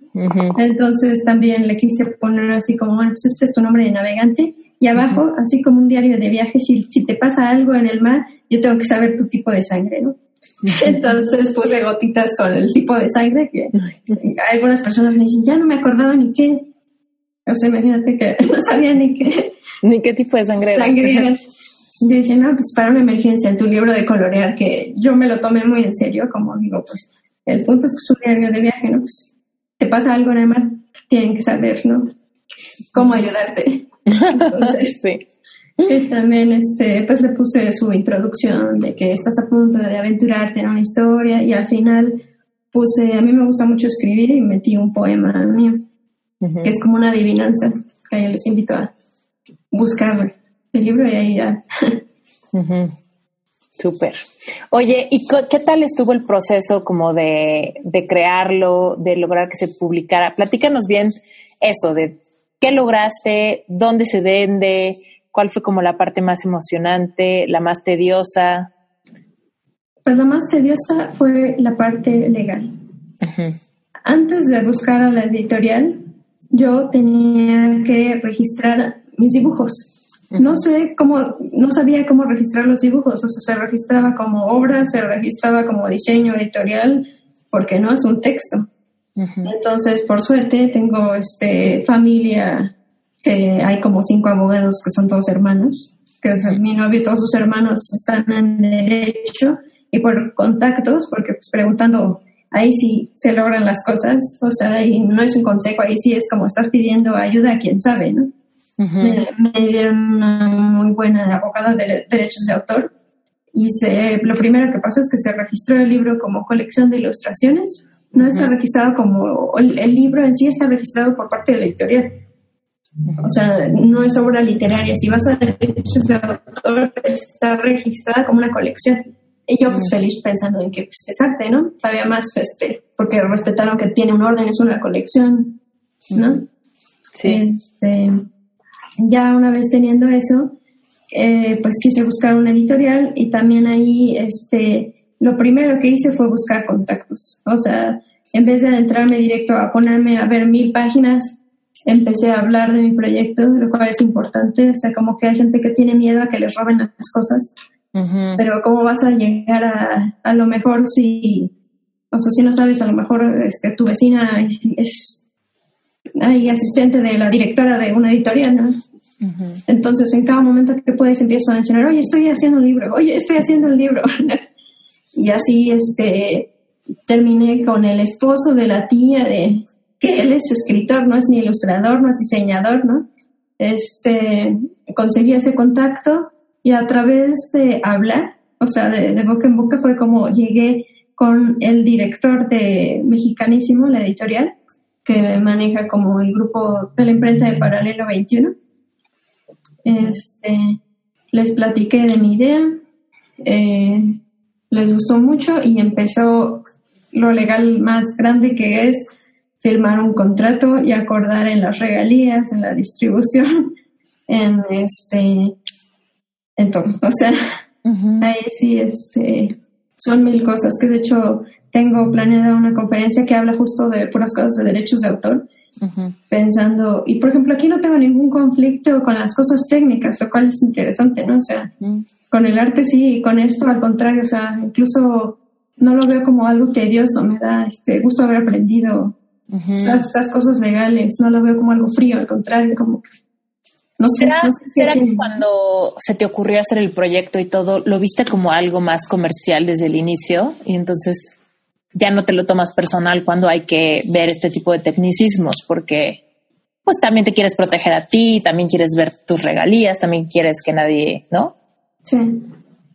Entonces también le quise poner así como, bueno, pues este es tu nombre de navegante y abajo, así como un diario de viaje, si, si te pasa algo en el mar, yo tengo que saber tu tipo de sangre, ¿no? Entonces puse gotitas con el tipo de sangre que algunas personas me dicen, ya no me acordaba ni qué. O sea, imagínate que no sabía ni qué. Ni qué tipo de sangre era. dije, no, pues para una emergencia en tu libro de colorear, que yo me lo tomé muy en serio, como digo, pues el punto es que es un diario de viaje, ¿no? Pues te pasa algo en el mar, tienen que saber, ¿no? Cómo ayudarte. Entonces, sí. Y también este, pues le puse su introducción de que estás a punto de aventurarte en una historia y al final puse, a mí me gusta mucho escribir y metí un poema mío, que es como una adivinanza, yo les invito a buscar el libro y ahí ya. Súper. Oye, ¿y qué tal estuvo el proceso como de, de crearlo, de lograr que se publicara? Platícanos bien eso, de qué lograste, dónde se vende, ¿Cuál fue como la parte más emocionante, la más tediosa? Pues la más tediosa fue la parte legal. Antes de buscar a la editorial, yo tenía que registrar mis dibujos. No sé cómo, no sabía cómo registrar los dibujos, o sea, se registraba como obra, se registraba como diseño editorial, porque no es un texto. Entonces, por suerte, tengo este, familia hay como cinco abogados que son todos hermanos, que es mi novio y todos sus hermanos están en derecho y por contactos, porque pues preguntando, ahí sí se logran las cosas, o sea, ahí no es un consejo, ahí sí es como estás pidiendo ayuda a quien sabe, ¿no? me, dieron una muy buena abogada de derechos de autor y se, lo primero que pasó es que se registró el libro como colección de ilustraciones, no está registrado como, el, el libro en sí está registrado por parte de la editorial, o sea, no es obra literaria. Si vas a derechos de autor, está registrada como una colección. Y yo, pues, feliz pensando en que pues, es arte, ¿no? Todavía más, este, porque respetaron que tiene un orden, es una colección, ¿no? Sí. Este, ya una vez teniendo eso, eh, pues quise buscar una editorial y también ahí, este, lo primero que hice fue buscar contactos. O sea, en vez de adentrarme directo a ponerme a ver mil páginas, empecé a hablar de mi proyecto, lo cual es importante. O sea, como que hay gente que tiene miedo a que les roben las cosas. Pero ¿cómo vas a llegar a, a lo mejor si, o sea, si no sabes, a lo mejor este, tu vecina es, hay asistente de la directora de una editorial, ¿no? Entonces, en cada momento que puedes, empiezo a mencionar, oye, estoy haciendo un libro, oye, estoy haciendo un libro. y así, este, terminé con el esposo de la tía de, que él es escritor, no es ni ilustrador, no es diseñador, ¿no? Este, conseguí ese contacto y a través de hablar, o sea, de, boca en boca fue como llegué con el director de Mexicanísimo, la editorial, que maneja como el grupo de la imprenta de Paralelo 21. Este, les platiqué de mi idea, eh, les gustó mucho y empezó lo legal más grande que es firmar un contrato y acordar en las regalías, en la distribución, en este, en todo. O sea, ahí sí, este, son mil cosas que de hecho tengo planeada una conferencia que habla justo de puras cosas de derechos de autor, pensando, y por ejemplo aquí no tengo ningún conflicto con las cosas técnicas, lo cual es interesante, ¿no? O sea, con el arte sí, y con esto al contrario, o sea, incluso no lo veo como algo tedioso, me da este gusto haber aprendido estas cosas legales, no lo veo como algo frío, al contrario, como que... No sé, ¿Será, que cuando se te ocurrió hacer el proyecto y todo, lo viste como algo más comercial desde el inicio y entonces ya no te lo tomas personal cuando hay que ver este tipo de tecnicismos porque pues también te quieres proteger a ti, también quieres ver tus regalías, también quieres que nadie, ¿no? Sí,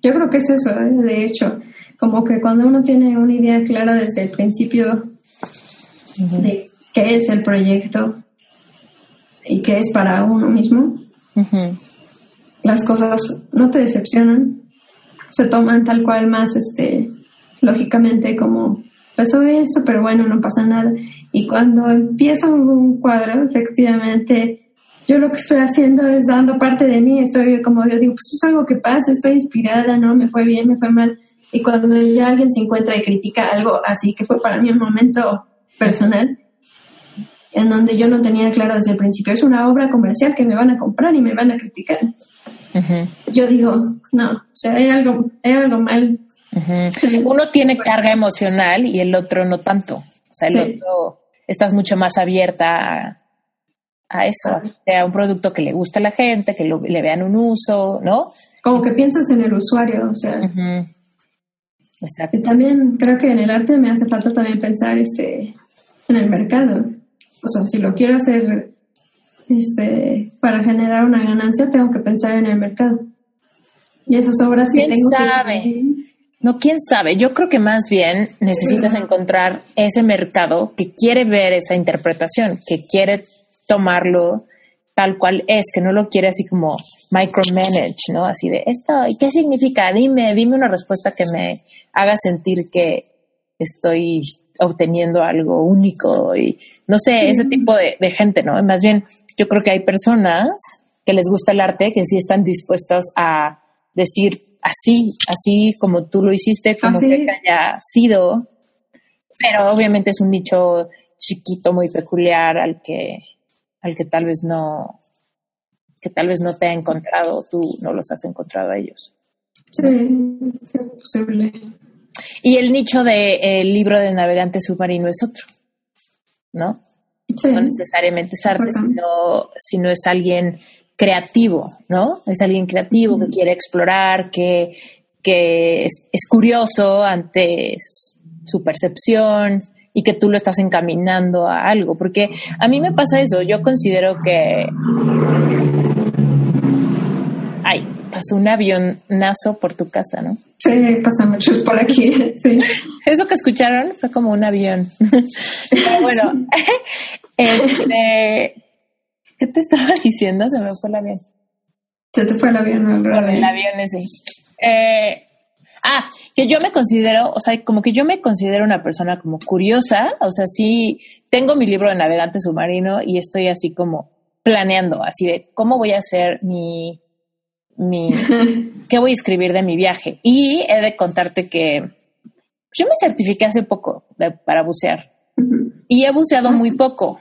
yo creo que es eso, ¿eh? de hecho, como que cuando uno tiene una idea clara desde el principio de qué es el proyecto y qué es para uno mismo, las cosas no te decepcionan, se toman tal cual más, este, lógicamente como pasó esto, pero bueno, no pasa nada. Y cuando empieza un cuadro, efectivamente, yo lo que estoy haciendo es dando parte de mí, estoy como yo digo, pues es algo que pasa, estoy inspirada, ¿no? Me fue bien, me fue mal. Y cuando ya alguien se encuentra y critica algo así, que fue para mí un momento personal, en donde yo no tenía claro desde el principio, es una obra comercial que me van a comprar y me van a criticar. Yo digo, no, o sea, hay algo, hay algo mal. Uno tiene carga emocional y el otro no tanto. O sea, el otro estás mucho más abierta a, eso, a un producto que le gusta a la gente, que le vean un uso, ¿no? Como que piensas en el usuario, o sea. Exacto. Y también creo que en el arte me hace falta también pensar este en el mercado. O sea, si lo quiero hacer este, para generar una ganancia, tengo que pensar en el mercado. Y esas obras que tengo sabe? no, quién sabe. Yo creo que más bien necesitas encontrar ese mercado que quiere ver esa interpretación, que quiere tomarlo tal cual es, que no lo quiere así como micromanage, ¿no? Así de esto, ¿y qué significa? Dime, dime una respuesta que me haga sentir que estoy obteniendo algo único y no sé, ese tipo de, gente, ¿no? Más bien, yo creo que hay personas que les gusta el arte que sí están dispuestos a decir así, así como tú lo hiciste, como que haya sido, pero obviamente es un nicho chiquito, muy peculiar al que, al que tal vez no, que tal vez no te ha encontrado, tú no los has encontrado a ellos. Sí, es posible. Y el nicho del de, libro de navegante submarino es otro, ¿no? No necesariamente es arte, sino, sino es alguien creativo, ¿no? Es alguien creativo que quiere explorar, que, que es, es, curioso ante su percepción y que tú lo estás encaminando a algo. Porque a mí me pasa eso, yo considero que... Ay, pasó un avionazo por tu casa, ¿no? Sí, pasa muchos por aquí, sí. Eso que escucharon fue como un avión. bueno, este, ¿qué te estaba diciendo? Se me fue el avión. Se te fue el avión, el, el avión ese. Eh, ah, que yo me considero, o sea, como que yo me considero una persona como curiosa, o sea, sí, tengo mi libro de navegante submarino y estoy así como planeando, así de cómo voy a hacer mi mi, qué voy a escribir de mi viaje. Y he de contarte que yo me certifiqué hace poco para bucear y he buceado muy poco.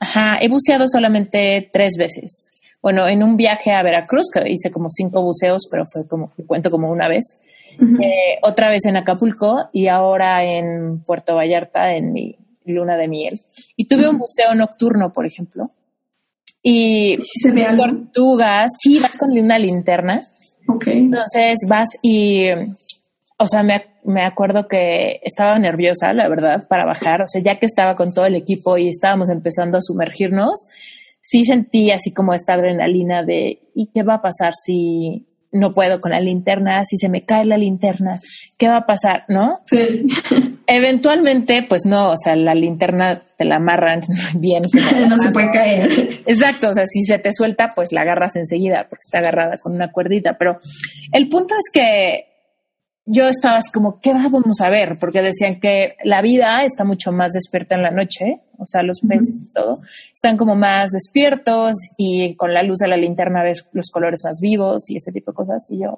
Ajá, he buceado solamente tres veces. Bueno, en un viaje a Veracruz, que hice como cinco buceos, pero fue como, cuento como una vez. Eh, otra vez en Acapulco y ahora en Puerto Vallarta en mi luna de miel. Y tuve un buceo nocturno, por ejemplo, y se ve tortugas, sí, vas con una linterna. Ok. Entonces vas y, o sea, me, me acuerdo que estaba nerviosa, la verdad, para bajar. O sea, ya que estaba con todo el equipo y estábamos empezando a sumergirnos, sí sentí así como esta adrenalina de, ¿y qué va a pasar si no puedo con la linterna, si se me cae la linterna, ¿qué va a pasar? ¿No? Sí. Eventualmente, pues no, o sea, la linterna te la amarran bien. no se puede caer. Exacto, o sea, si se te suelta, pues la agarras enseguida porque está agarrada con una cuerdita. Pero el punto es que yo estaba así como, ¿qué vamos a ver? Porque decían que la vida está mucho más despierta en la noche, o sea, los peces y todo, están como más despiertos y con la luz de la linterna ves los colores más vivos y ese tipo de cosas. Y yo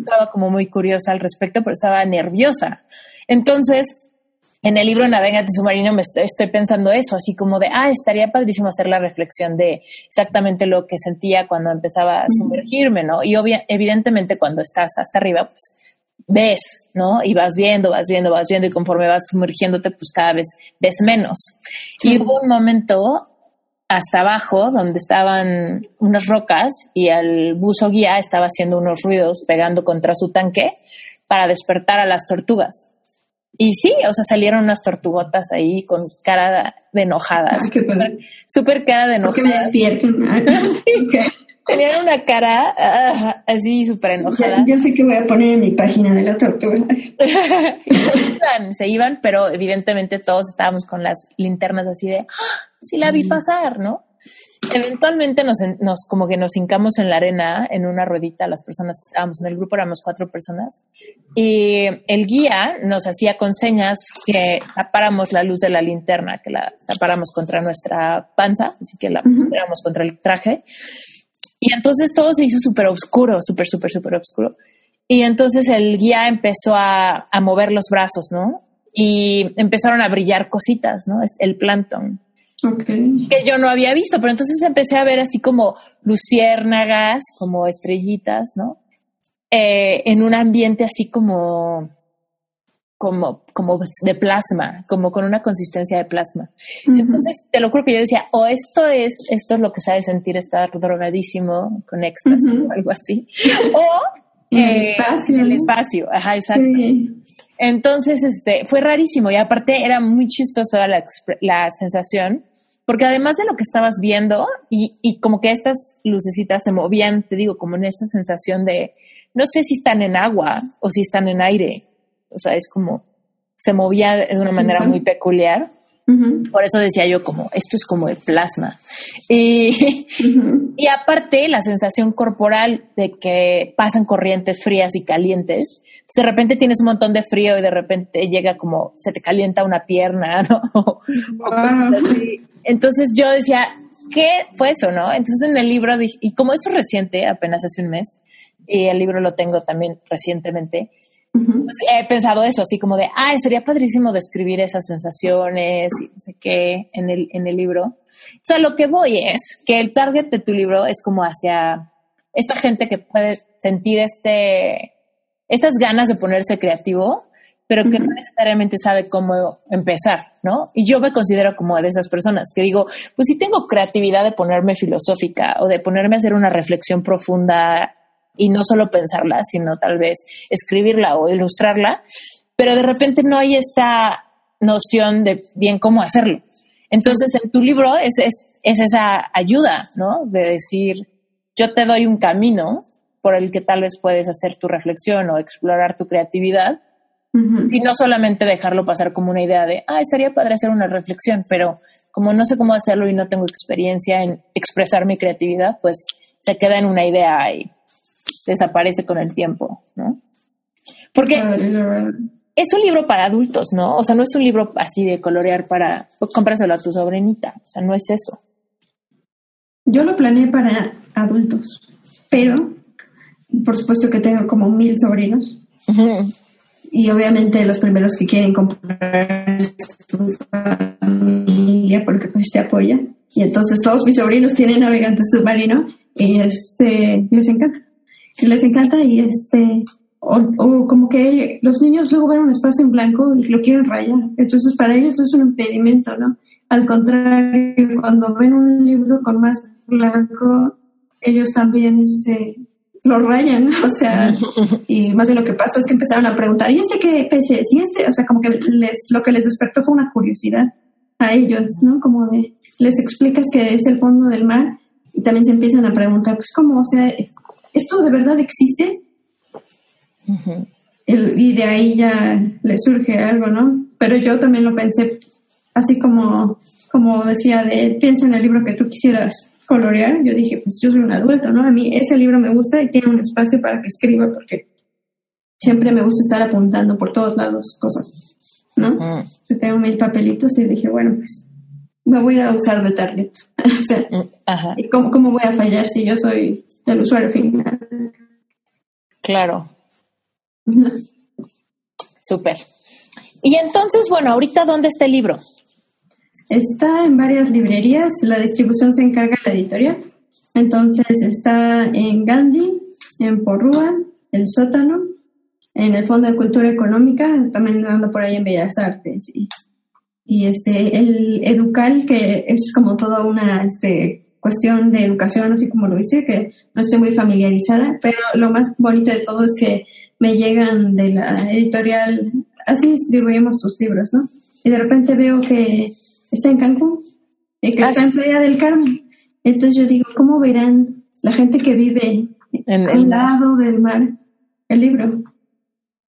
estaba como muy curiosa al respecto, pero estaba nerviosa. Entonces, en el libro Navegante Submarino me estoy, pensando eso, así como de, ah, estaría padrísimo hacer la reflexión de exactamente lo que sentía cuando empezaba a sumergirme, ¿no? Y evidentemente cuando estás hasta arriba, pues ves, ¿no? Y vas viendo, vas viendo, vas viendo y conforme vas sumergiéndote, pues cada vez ves menos. Y hubo un momento hasta abajo donde estaban unas rocas y el buzo guía estaba haciendo unos ruidos pegando contra su tanque para despertar a las tortugas. Y sí, o sea, salieron unas tortugotas ahí con cara de enojadas. Súper cara de enojadas. Tenían una cara ah, así súper enojada. yo sé que voy a poner en mi página de la tortuga. se iban, pero evidentemente todos estábamos con las linternas así de, ah, sí la vi pasar, ¿no? Eventualmente nos, nos, como que nos hincamos en la arena, en una ruedita, las personas que estábamos en el grupo, éramos cuatro personas, y el guía nos hacía con señas que tapáramos la luz de la linterna, que la tapáramos contra nuestra panza, así que la pusiéramos contra el traje. Y entonces todo se hizo súper oscuro, súper, súper, súper oscuro. Y entonces el guía empezó a, a mover los brazos, ¿no? Y empezaron a brillar cositas, ¿no? El plancton que yo no había visto, pero entonces empecé a ver así como luciérnagas, como estrellitas, ¿no? Eh, en un ambiente así como, como, como de plasma, como con una consistencia de plasma. Entonces, te lo juro que yo decía, o esto es, esto es lo que sabe sentir estar drogadísimo con éxtasis o algo así, o el eh, espacio. El espacio, ajá, exacto. Entonces, este, fue rarísimo y aparte era muy chistosa la, la sensación porque además de lo que estabas viendo y, y, como que estas lucecitas se movían, te digo, como en esta sensación de, no sé si están en agua o si están en aire, o sea, es como, se movía de una manera muy peculiar. Por eso decía yo como, esto es como el plasma. Y, y aparte la sensación corporal de que pasan corrientes frías y calientes. de repente tienes un montón de frío y de repente llega como, se te calienta una pierna, ¿no? Entonces yo decía, ¿qué fue eso, no? Entonces en el libro, y como esto es reciente, apenas hace un mes, y el libro lo tengo también recientemente, pues he pensado eso, así como de, ah, sería padrísimo describir esas sensaciones y no sé qué en el, en el libro. O sea, lo que voy es que el target de tu libro es como hacia esta gente que puede sentir este, estas ganas de ponerse creativo, pero que no necesariamente sabe cómo empezar, ¿no? Y yo me considero como de esas personas que digo, pues si tengo creatividad de ponerme filosófica o de ponerme a hacer una reflexión profunda y no solo pensarla, sino tal vez escribirla o ilustrarla, pero de repente no hay esta noción de bien cómo hacerlo. Entonces, en tu libro es, es, es esa ayuda, ¿no? De decir, yo te doy un camino por el que tal vez puedes hacer tu reflexión o explorar tu creatividad y no solamente dejarlo pasar como una idea de, ah, estaría padre hacer una reflexión, pero como no sé cómo hacerlo y no tengo experiencia en expresar mi creatividad, pues se queda en una idea y desaparece con el tiempo, ¿no? Porque es un libro para adultos, ¿no? O sea, no es un libro así de colorear para, cómpraselo a tu sobrinita, o sea, no es eso. Yo lo planeé para adultos, pero por supuesto que tengo como mil sobrinos y obviamente los primeros que quieren comprar tu familia porque pues te apoya. Y entonces todos mis sobrinos tienen navegante submarino y este les encanta. Y les encanta y este o, como que los niños luego ven un espacio en blanco y lo quieren rayar. Entonces para ellos no es un impedimento, ¿no? Al contrario, cuando ven un libro con más blanco, ellos también este, lo rayan, o sea, y más bien lo que pasó es que empezaron a preguntar, ¿y este qué pese es? ¿Y este? O sea, como que les, lo que les despertó fue una curiosidad a ellos, ¿no? Como de, les explicas que es el fondo del mar y también se empiezan a preguntar, pues, ¿cómo? O sea, ¿esto de verdad existe? y de ahí ya les surge algo, ¿no? Pero yo también lo pensé así como, como decía, de, piensa en el libro que tú quisieras colorear, yo dije, pues yo soy un adulto, ¿no? A mí ese libro me gusta y tiene un espacio para que escriba porque siempre me gusta estar apuntando por todos lados cosas, ¿no? Tengo mil papelitos y dije, bueno, pues me voy a usar de target. o sea, mm, ¿y cómo, cómo voy a fallar si yo soy el usuario final? Claro. Súper. Y entonces, bueno, ahorita, ¿dónde está el libro? Está en varias librerías, la distribución se encarga de la editorial. Entonces está en Gandhi, en Porrúa, El Sótano, en el Fondo de Cultura Económica, también dando por ahí en Bellas Artes. Y, y este, el Educal, que es como toda una este, cuestión de educación, así como lo hice, que no estoy muy familiarizada, pero lo más bonito de todo es que me llegan de la editorial, así distribuimos tus libros, ¿no? Y de repente veo que está en Cancún, y que está en Playa del Carmen. Entonces yo digo, ¿cómo verán la gente que vive en, al lado del mar el libro?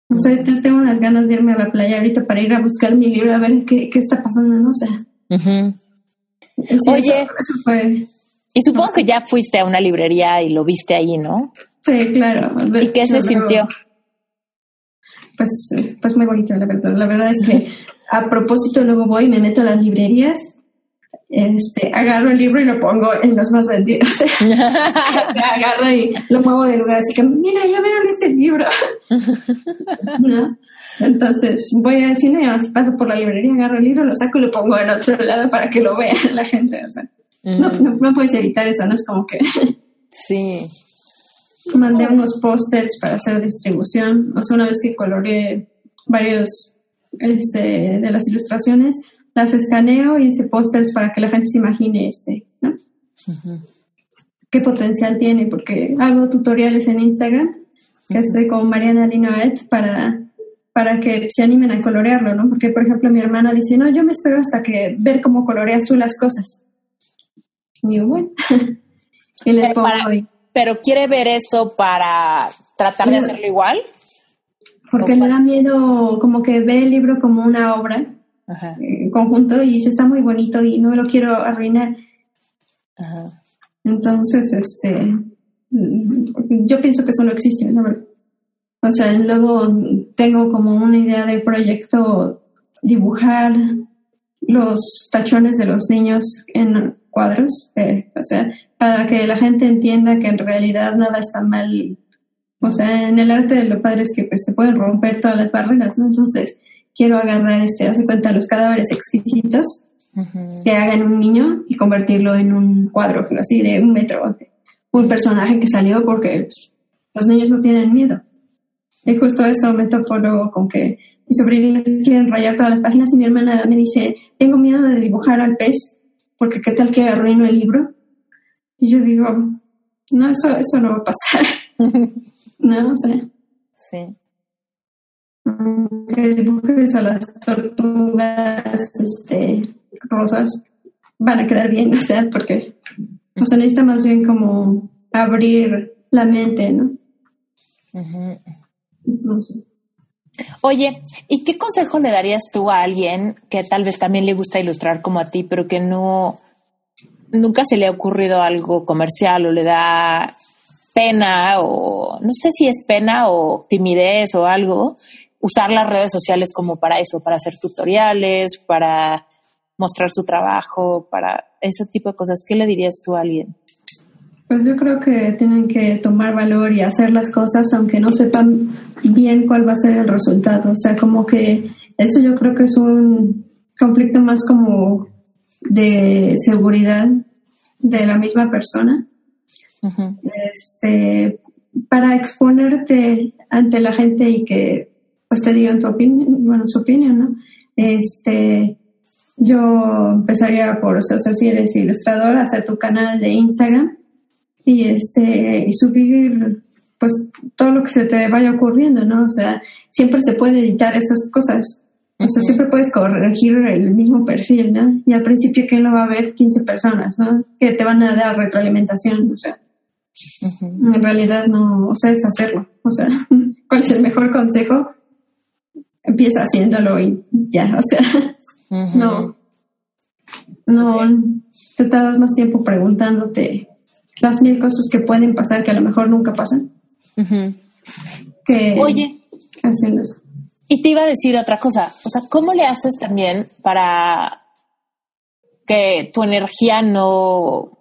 O sea, yo tengo unas ganas de irme a la playa ahorita para ir a buscar mi libro a ver qué, qué está pasando, ¿no? O sea. Oye, eso, fue. Y supongo que ya fuiste a una librería y lo viste ahí, ¿no? Sí, claro. ¿Y qué se sintió? Pues, pues muy bonito, la verdad. La verdad es que a propósito luego voy y me meto a las librerías este, agarro el libro y lo pongo en los más vendidos. agarro y lo muevo de lugar, así que, mira, ya vieron este libro. Entonces voy al cine y paso por la librería, agarro el libro, lo saco y lo pongo en otro lado para que lo vea la gente. O sea, no, no, puedes evitar eso, ¿no? Es como que... sí. Mandé unos pósters para hacer distribución. O sea, una vez que coloreé varios este, de las ilustraciones, las escaneo y hice pósters para que la gente se imagine este, ¿no? Qué potencial tiene, porque hago tutoriales en Instagram, que estoy con Mariana Linoet para, para que se animen a colorearlo, ¿no? Porque, por ejemplo, mi hermana dice, no, yo me espero hasta que ver cómo coloreas tú las cosas. Y bueno, y les pero, pero quiere ver eso para tratar de hacerlo igual. Porque le da miedo, como que ve el libro como una obra en conjunto y dice, está muy bonito y no lo quiero arruinar. Entonces, este, mm, yo pienso que eso no existe, O sea, luego tengo como una idea de proyecto dibujar los tachones de los niños en cuadros, eh, o sea, para que la gente entienda que en realidad nada está mal. O sea, en el arte de lo padre es que pues, se pueden romper todas las barreras, ¿no? Entonces, quiero agarrar, este, hace cuenta, los cadáveres exquisitos que hagan un niño y convertirlo en un cuadro así de un metro. Un personaje que salió porque pues, los niños no tienen miedo. Y justo eso me luego con que mis sobrinos quieren rayar todas las páginas y mi hermana me dice, tengo miedo de dibujar al pez porque qué tal que arruino el libro. Y yo digo, no, eso, eso no va a pasar. no, o sea. Sí que dibujes a las tortugas este, rosas van a quedar bien, o sea, porque o sea, necesita más bien como abrir la mente, ¿no? Oye, ¿y qué consejo le darías tú a alguien que tal vez también le gusta ilustrar como a ti, pero que no nunca se le ha ocurrido algo comercial o le da pena o no sé si es pena o timidez o algo usar las redes sociales como para eso, para hacer tutoriales, para mostrar su trabajo, para ese tipo de cosas. ¿Qué le dirías tú a alguien? Pues yo creo que tienen que tomar valor y hacer las cosas aunque no sepan bien cuál va a ser el resultado. O sea, como que eso yo creo que es un conflicto más como de seguridad de la misma persona. Este, para exponerte ante la gente y que pues te digo tu opinión, bueno, su opinión, ¿no? Este, yo empezaría por, o sea, si eres ilustrador, hacer tu canal de Instagram y este, y subir pues todo lo que se te vaya ocurriendo, ¿no? O sea, siempre se puede editar esas cosas. O sea, siempre puedes corregir el mismo perfil, ¿no? Y al principio, ¿quién lo va a ver? 15 personas, ¿no? Que te van a dar retroalimentación, o sea. En realidad no, o sea, es hacerlo. O sea, ¿cuál es el mejor consejo? empieza haciéndolo y ya, o sea, no, no te tardas más tiempo preguntándote las mil cosas que pueden pasar que a lo mejor nunca pasan. que Oye, haciendo eso. Y te iba a decir otra cosa, o sea, ¿cómo le haces también para que tu energía no,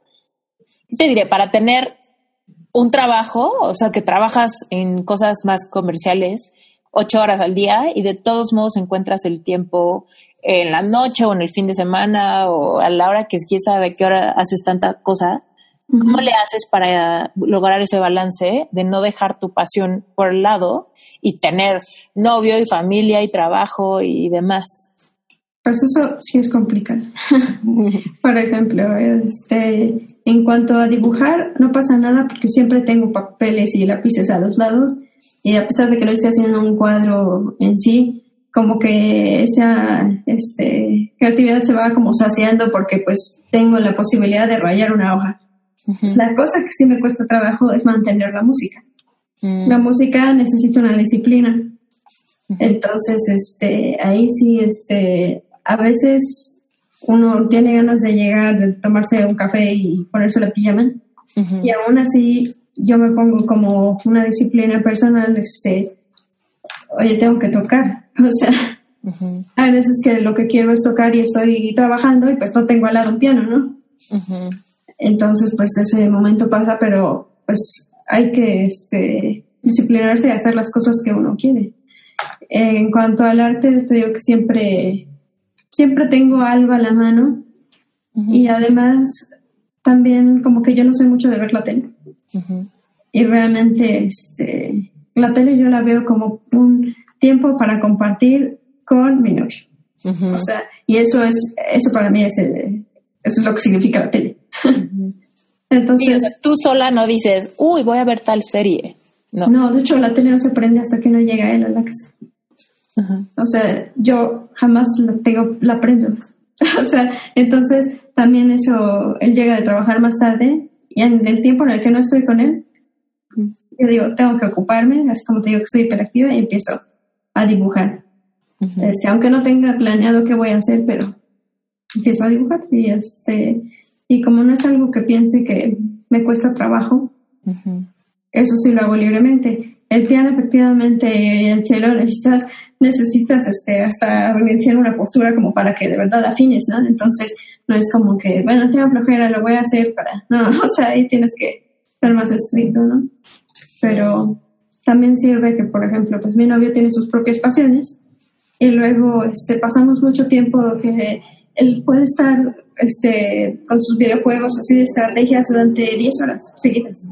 te diré, para tener un trabajo, o sea, que trabajas en cosas más comerciales, ocho horas al día y de todos modos encuentras el tiempo en la noche o en el fin de semana o a la hora que quién sabe qué hora haces tanta cosa. ¿Cómo le haces para lograr ese balance de no dejar tu pasión por el lado y tener novio y familia y trabajo y demás? Pues eso sí es complicado. por ejemplo, este, en cuanto a dibujar, no pasa nada porque siempre tengo papeles y lápices a los lados y a pesar de que no esté haciendo un cuadro en sí, como que esa este, creatividad se va como saciando porque pues tengo la posibilidad de rayar una hoja. La cosa que sí me cuesta trabajo es mantener la música. Mm. La música necesita una disciplina. Entonces, este, ahí sí, este, a veces uno tiene ganas de llegar, de tomarse un café y ponerse la pijama. Y aún así yo me pongo como una disciplina personal, este, oye, tengo que tocar. O sea, hay veces que lo que quiero es tocar y estoy trabajando y pues no tengo al lado un piano, ¿no? Entonces, pues ese momento pasa, pero pues hay que este, disciplinarse y hacer las cosas que uno quiere. En cuanto al arte, te digo que siempre, siempre tengo algo a la mano y además también como que yo no sé mucho de ver la tele. Y realmente este, la tele yo la veo como un tiempo para compartir con mi novio. O sea, y eso es, eso para mí es, eso es lo que significa la tele. Entonces, tú sola no dices, uy, voy a ver tal serie. No. no, de hecho la tele no se prende hasta que no llega él a la casa. O sea, yo jamás la tengo, la prendo. o sea, entonces también eso, él llega de trabajar más tarde y en el tiempo en el que no estoy con él, yo digo, tengo que ocuparme, así como te digo que soy hiperactiva y empiezo a dibujar. este, aunque no tenga planeado qué voy a hacer, pero empiezo a dibujar y este y como no es algo que piense que me cuesta trabajo, eso sí lo hago libremente. El piano efectivamente, el cello necesitas necesitas este hasta en una postura como para que de verdad afines, ¿no? Entonces no es como que, bueno, tengo flojera, lo voy a hacer para, no, o sea, ahí tienes que ser más estricto, ¿no? Pero también sirve que, por ejemplo, pues mi novio tiene sus propias pasiones y luego este, pasamos mucho tiempo que él puede estar este, con sus videojuegos así de estrategias durante 10 horas seguidas.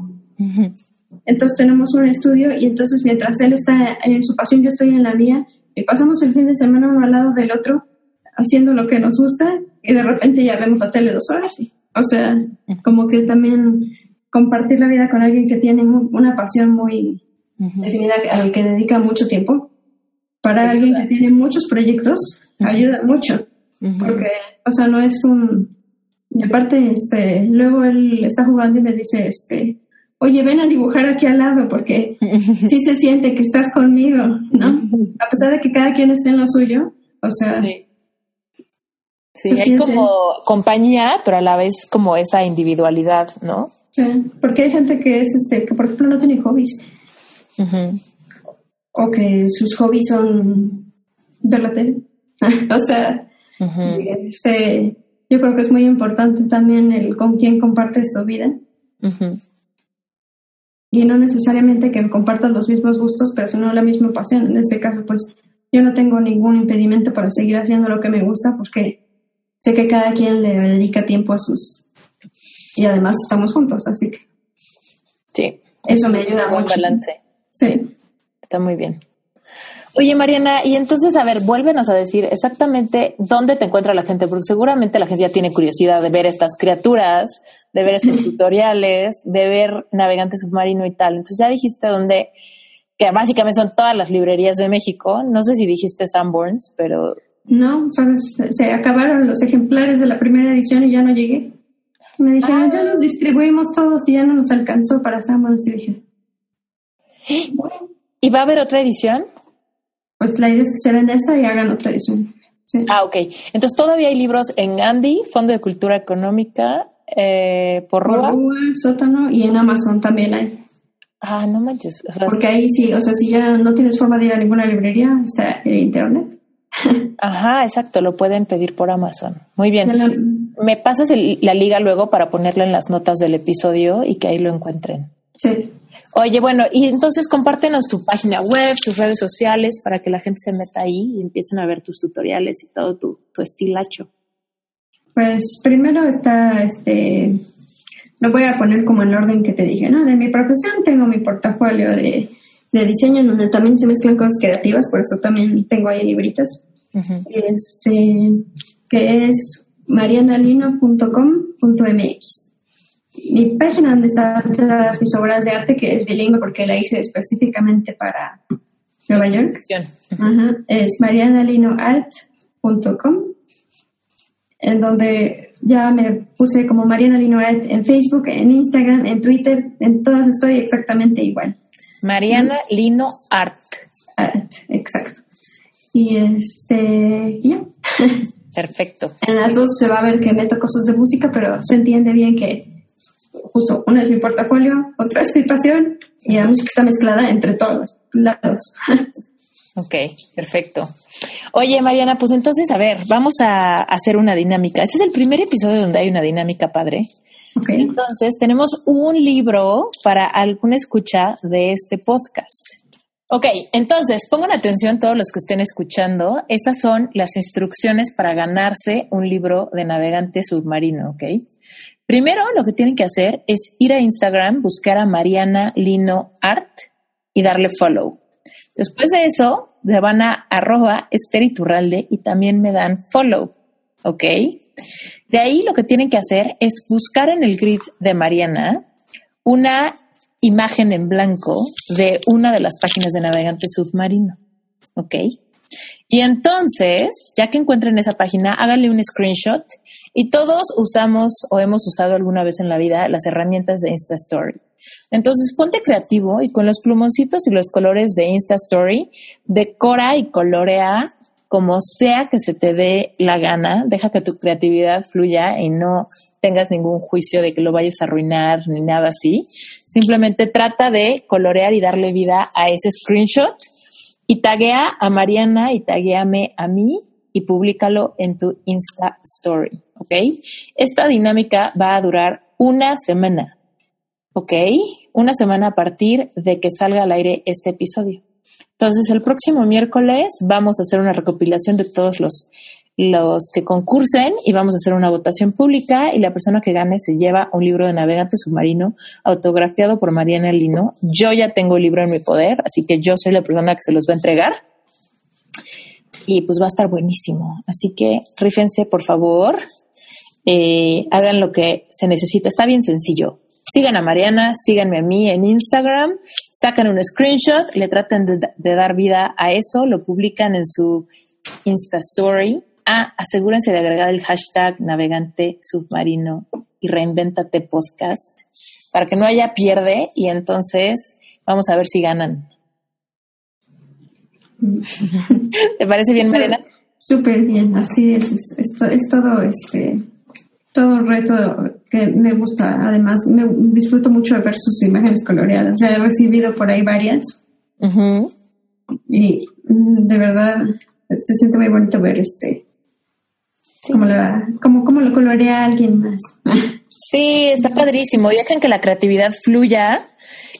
Entonces tenemos un estudio y entonces mientras él está en su pasión, yo estoy en la mía y pasamos el fin de semana uno al lado del otro haciendo lo que nos gusta y de repente ya vemos la tele dos horas. O sea, como que también compartir la vida con alguien que tiene una pasión muy definida al que dedica mucho tiempo. Para alguien que tiene muchos proyectos, ayuda mucho. Porque, o sea, no es un... Y aparte, este, luego él está jugando y me dice, este, oye, ven a dibujar aquí al lado porque sí se siente que estás conmigo, ¿no? A pesar de que cada quien esté en lo suyo, o sea... Sí, sí hay como compañía, pero a la vez como esa individualidad, ¿no? Sí, porque hay gente que es, este, que por ejemplo no tiene hobbies. O que sus hobbies son ver la tele. o sea, este, yo creo que es muy importante también el con quién compartes tu vida. Y no necesariamente que compartan los mismos gustos, pero sino la misma pasión. En este caso, pues yo no tengo ningún impedimento para seguir haciendo lo que me gusta porque sé que cada quien le dedica tiempo a sus... Y además estamos juntos, así que... Sí. Eso me ayuda mucho. balance. Sí. Está muy bien. Oye, Mariana, y entonces, a ver, vuélvenos a decir exactamente dónde te encuentra la gente, porque seguramente la gente ya tiene curiosidad de ver estas criaturas, de ver estos tutoriales, de ver Navegante Submarino y tal. Entonces, ya dijiste dónde, que básicamente son todas las librerías de México. No sé si dijiste Sanborns, pero. No, se acabaron los ejemplares de la primera edición y ya no llegué. Me dijeron, ya ah. los distribuimos todos y ya no nos alcanzó para Sanborns. Y dije, ¿Y va a haber otra edición? Pues la idea es que se venda esta y hagan otra edición. Ah, ok. Entonces todavía hay libros en Andy, Fondo de Cultura Económica, eh, por Rúa. Sótano y en Amazon también hay. Ah, no manches. Porque ahí sí, o sea, si ya no tienes forma de ir a ninguna librería, está en internet. Ajá, exacto, lo pueden pedir por Amazon. Muy bien. Me pasas la liga luego para ponerlo en las notas del episodio y que ahí lo encuentren. Sí. Oye, bueno, y entonces compártenos tu página web, tus redes sociales para que la gente se meta ahí y empiecen a ver tus tutoriales y todo tu, tu estilacho. Pues primero está, este, lo voy a poner como en el orden que te dije, ¿no? De mi profesión tengo mi portafolio de, de diseño donde también se mezclan cosas creativas, por eso también tengo ahí libritos. Este, que es marianalino.com.mx mi página donde están todas mis obras de arte, que es bilingüe porque la hice específicamente para Nueva York, es marianalinoart.com, en donde ya me puse como Mariana Lino Art en Facebook, en Instagram, en Twitter, en todas estoy exactamente igual. Mariana Lino Art. Art, exacto. Y este, ya. Perfecto. En las dos se va a ver que meto cosas de música, pero se entiende bien que justo una es mi portafolio, otra es mi pasión y la música está mezclada entre todos los lados. Ok, perfecto. Oye, Mariana, pues entonces, a ver, vamos a hacer una dinámica. Este es el primer episodio donde hay una dinámica padre. Okay. Entonces, tenemos un libro para alguna escucha de este podcast. Ok, entonces pongan atención todos los que estén escuchando. Estas son las instrucciones para ganarse un libro de navegante submarino, ¿ok? Primero, lo que tienen que hacer es ir a Instagram, buscar a Mariana Lino Art y darle follow. Después de eso, se van a arroba esteriturralde y también me dan follow, ¿ok? De ahí lo que tienen que hacer es buscar en el grid de Mariana una imagen en blanco de una de las páginas de navegante submarino. ¿Ok? Y entonces, ya que encuentren esa página, háganle un screenshot y todos usamos o hemos usado alguna vez en la vida las herramientas de Insta Story. Entonces, ponte creativo y con los plumoncitos y los colores de Insta Story, decora y colorea como sea que se te dé la gana, deja que tu creatividad fluya y no tengas ningún juicio de que lo vayas a arruinar ni nada así. Simplemente trata de colorear y darle vida a ese screenshot y taguea a Mariana y tagueame a mí y públicalo en tu Insta Story, ¿ok? Esta dinámica va a durar una semana, ¿ok? Una semana a partir de que salga al aire este episodio. Entonces, el próximo miércoles vamos a hacer una recopilación de todos los, los que concursen y vamos a hacer una votación pública y la persona que gane se lleva un libro de navegante submarino autografiado por Mariana Lino. Yo ya tengo el libro en mi poder, así que yo soy la persona que se los va a entregar. Y pues va a estar buenísimo. Así que rífense, por favor. Eh, hagan lo que se necesita. Está bien sencillo. Sigan a Mariana, síganme a mí en Instagram, sacan un screenshot, le tratan de, de dar vida a eso, lo publican en su Insta Story. Ah, asegúrense de agregar el hashtag navegante submarino y reinventate podcast para que no haya pierde y entonces vamos a ver si ganan. ¿Te parece bien, Mariana? Súper bien, así es. Es, es, es todo este todo reto que me gusta. Además, me disfruto mucho de ver sus imágenes coloreadas. O sea, he recibido por ahí varias. Y mm, de verdad se siente muy bonito ver este. Cómo, la- cómo, cómo lo colorea alguien más. Sí, está padrísimo. Dejen que la creatividad fluya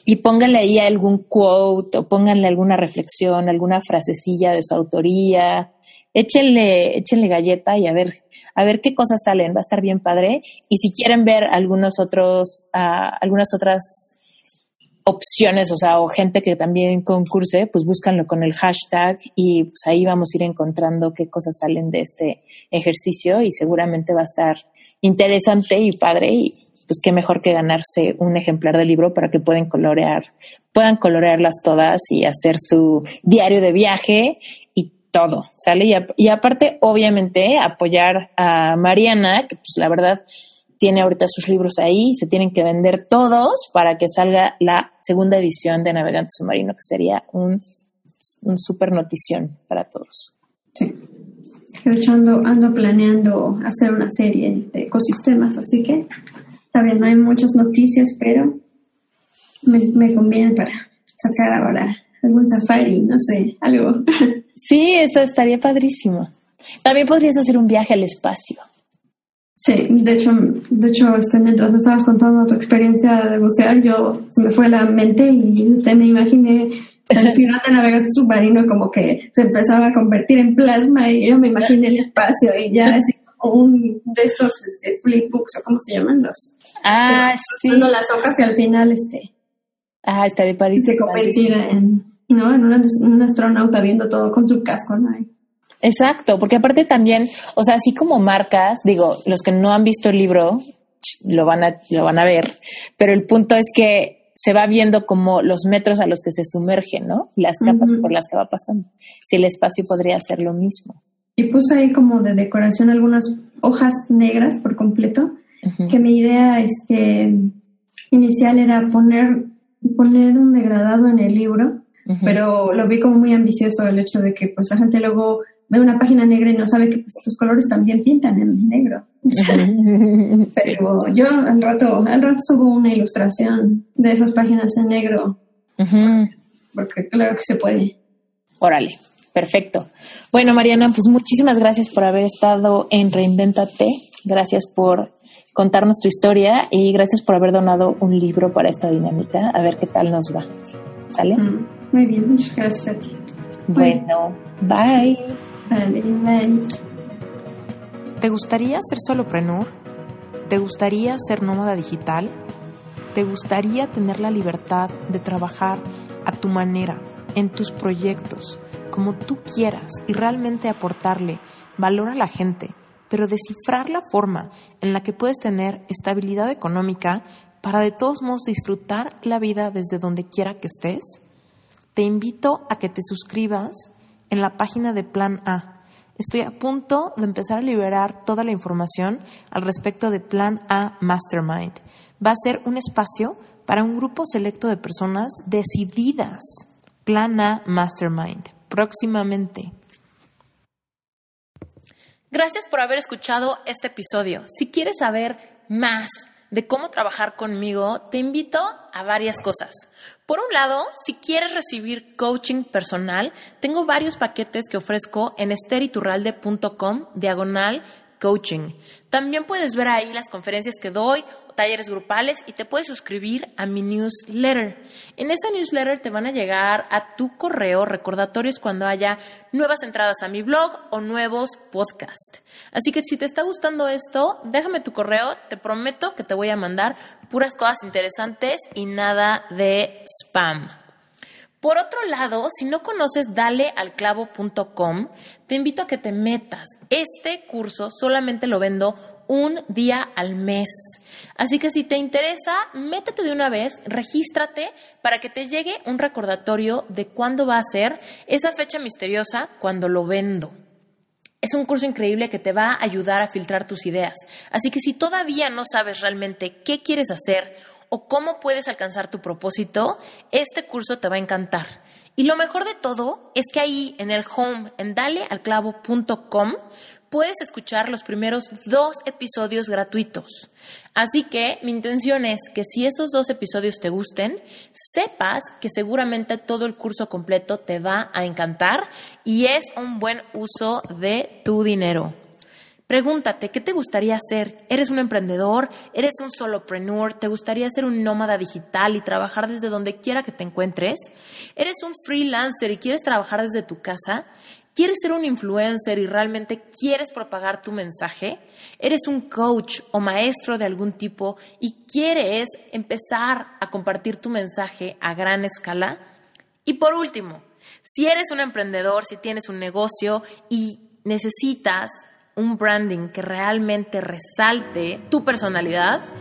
y pónganle ahí algún quote o pónganle alguna reflexión, alguna frasecilla de su autoría. Échenle, échenle galleta y a ver, a ver qué cosas salen. Va a estar bien padre. Y si quieren ver algunos otros, ah, algunas otras opciones, o sea, o gente que también concurse, pues búscanlo con el hashtag y pues ahí vamos a ir encontrando qué cosas salen de este ejercicio y seguramente va a estar interesante y padre y pues qué mejor que ganarse un ejemplar del libro para que puedan colorear, puedan colorearlas todas y hacer su diario de viaje y todo, ¿sale? Y, a- y aparte, obviamente, apoyar a Mariana, que pues la verdad tiene ahorita sus libros ahí, se tienen que vender todos para que salga la segunda edición de Navegante Submarino, que sería un, un super notición para todos. Sí. De hecho, ando, ando planeando hacer una serie de ecosistemas, así que bien, no hay muchas noticias, pero me, me conviene para sacar ahora algún safari, no sé, algo. Sí, eso estaría padrísimo. También podrías hacer un viaje al espacio. Sí, de hecho, de hecho este, mientras me estabas contando tu experiencia de bucear, yo se me fue la mente y este, me imaginé el final de navegante submarino como que se empezaba a convertir en plasma y yo me imaginé el espacio y ya así como un de estos este, flipbooks o cómo se llaman los Ah, sí. las hojas y al final este Ah, estaría padrísimo. se convertía en no en un, un astronauta viendo todo con su casco ¿no? Exacto, porque aparte también, o sea, así como marcas, digo, los que no han visto el libro lo van a, lo van a ver, pero el punto es que se va viendo como los metros a los que se sumergen, ¿no? Las capas por las que va pasando. Si el espacio podría ser lo mismo. y puse ahí como de decoración algunas hojas negras por completo que mi idea este inicial era poner poner un degradado en el libro pero lo vi como muy ambicioso el hecho de que pues la gente luego ve una página negra y no sabe que pues, los colores también pintan en negro. Pero yo al rato, al rato subo una ilustración de esas páginas en negro. Porque claro que se puede. Órale, perfecto. Bueno, Mariana, pues muchísimas gracias por haber estado en Reinventate. Gracias por contarnos tu historia y gracias por haber donado un libro para esta dinámica. A ver qué tal nos va. ¿Sale? Mm, muy bien, muchas gracias a ti. Bueno, bye. ¿Te gustaría ser soloprenur? ¿Te gustaría ser nómada digital? ¿Te gustaría tener la libertad de trabajar a tu manera, en tus proyectos, como tú quieras y realmente aportarle valor a la gente, pero descifrar la forma en la que puedes tener estabilidad económica para de todos modos disfrutar la vida desde donde quiera que estés? Te invito a que te suscribas en la página de Plan A. Estoy a punto de empezar a liberar toda la información al respecto de Plan A Mastermind. Va a ser un espacio para un grupo selecto de personas decididas. Plan A Mastermind. Próximamente. Gracias por haber escuchado este episodio. Si quieres saber más de cómo trabajar conmigo, te invito varias cosas. Por un lado, si quieres recibir coaching personal, tengo varios paquetes que ofrezco en esteriturralde.com diagonal coaching. También puedes ver ahí las conferencias que doy, talleres grupales y te puedes suscribir a mi newsletter. En esa newsletter te van a llegar a tu correo recordatorios cuando haya nuevas entradas a mi blog o nuevos podcasts. Así que si te está gustando esto, déjame tu correo, te prometo que te voy a mandar puras cosas interesantes y nada de spam. Por otro lado, si no conoces dalealclavo.com, te invito a que te metas. Este curso solamente lo vendo un día al mes. Así que si te interesa, métete de una vez, regístrate para que te llegue un recordatorio de cuándo va a ser esa fecha misteriosa cuando lo vendo. Es un curso increíble que te va a ayudar a filtrar tus ideas. Así que si todavía no sabes realmente qué quieres hacer o cómo puedes alcanzar tu propósito, este curso te va a encantar. Y lo mejor de todo es que ahí en el home, en dalealclavo.com, puedes escuchar los primeros dos episodios gratuitos. Así que mi intención es que si esos dos episodios te gusten, sepas que seguramente todo el curso completo te va a encantar y es un buen uso de tu dinero. Pregúntate, ¿qué te gustaría hacer? ¿Eres un emprendedor? ¿Eres un solopreneur? ¿Te gustaría ser un nómada digital y trabajar desde donde quiera que te encuentres? ¿Eres un freelancer y quieres trabajar desde tu casa? ¿Quieres ser un influencer y realmente quieres propagar tu mensaje? ¿Eres un coach o maestro de algún tipo y quieres empezar a compartir tu mensaje a gran escala? Y por último, si eres un emprendedor, si tienes un negocio y necesitas un branding que realmente resalte tu personalidad,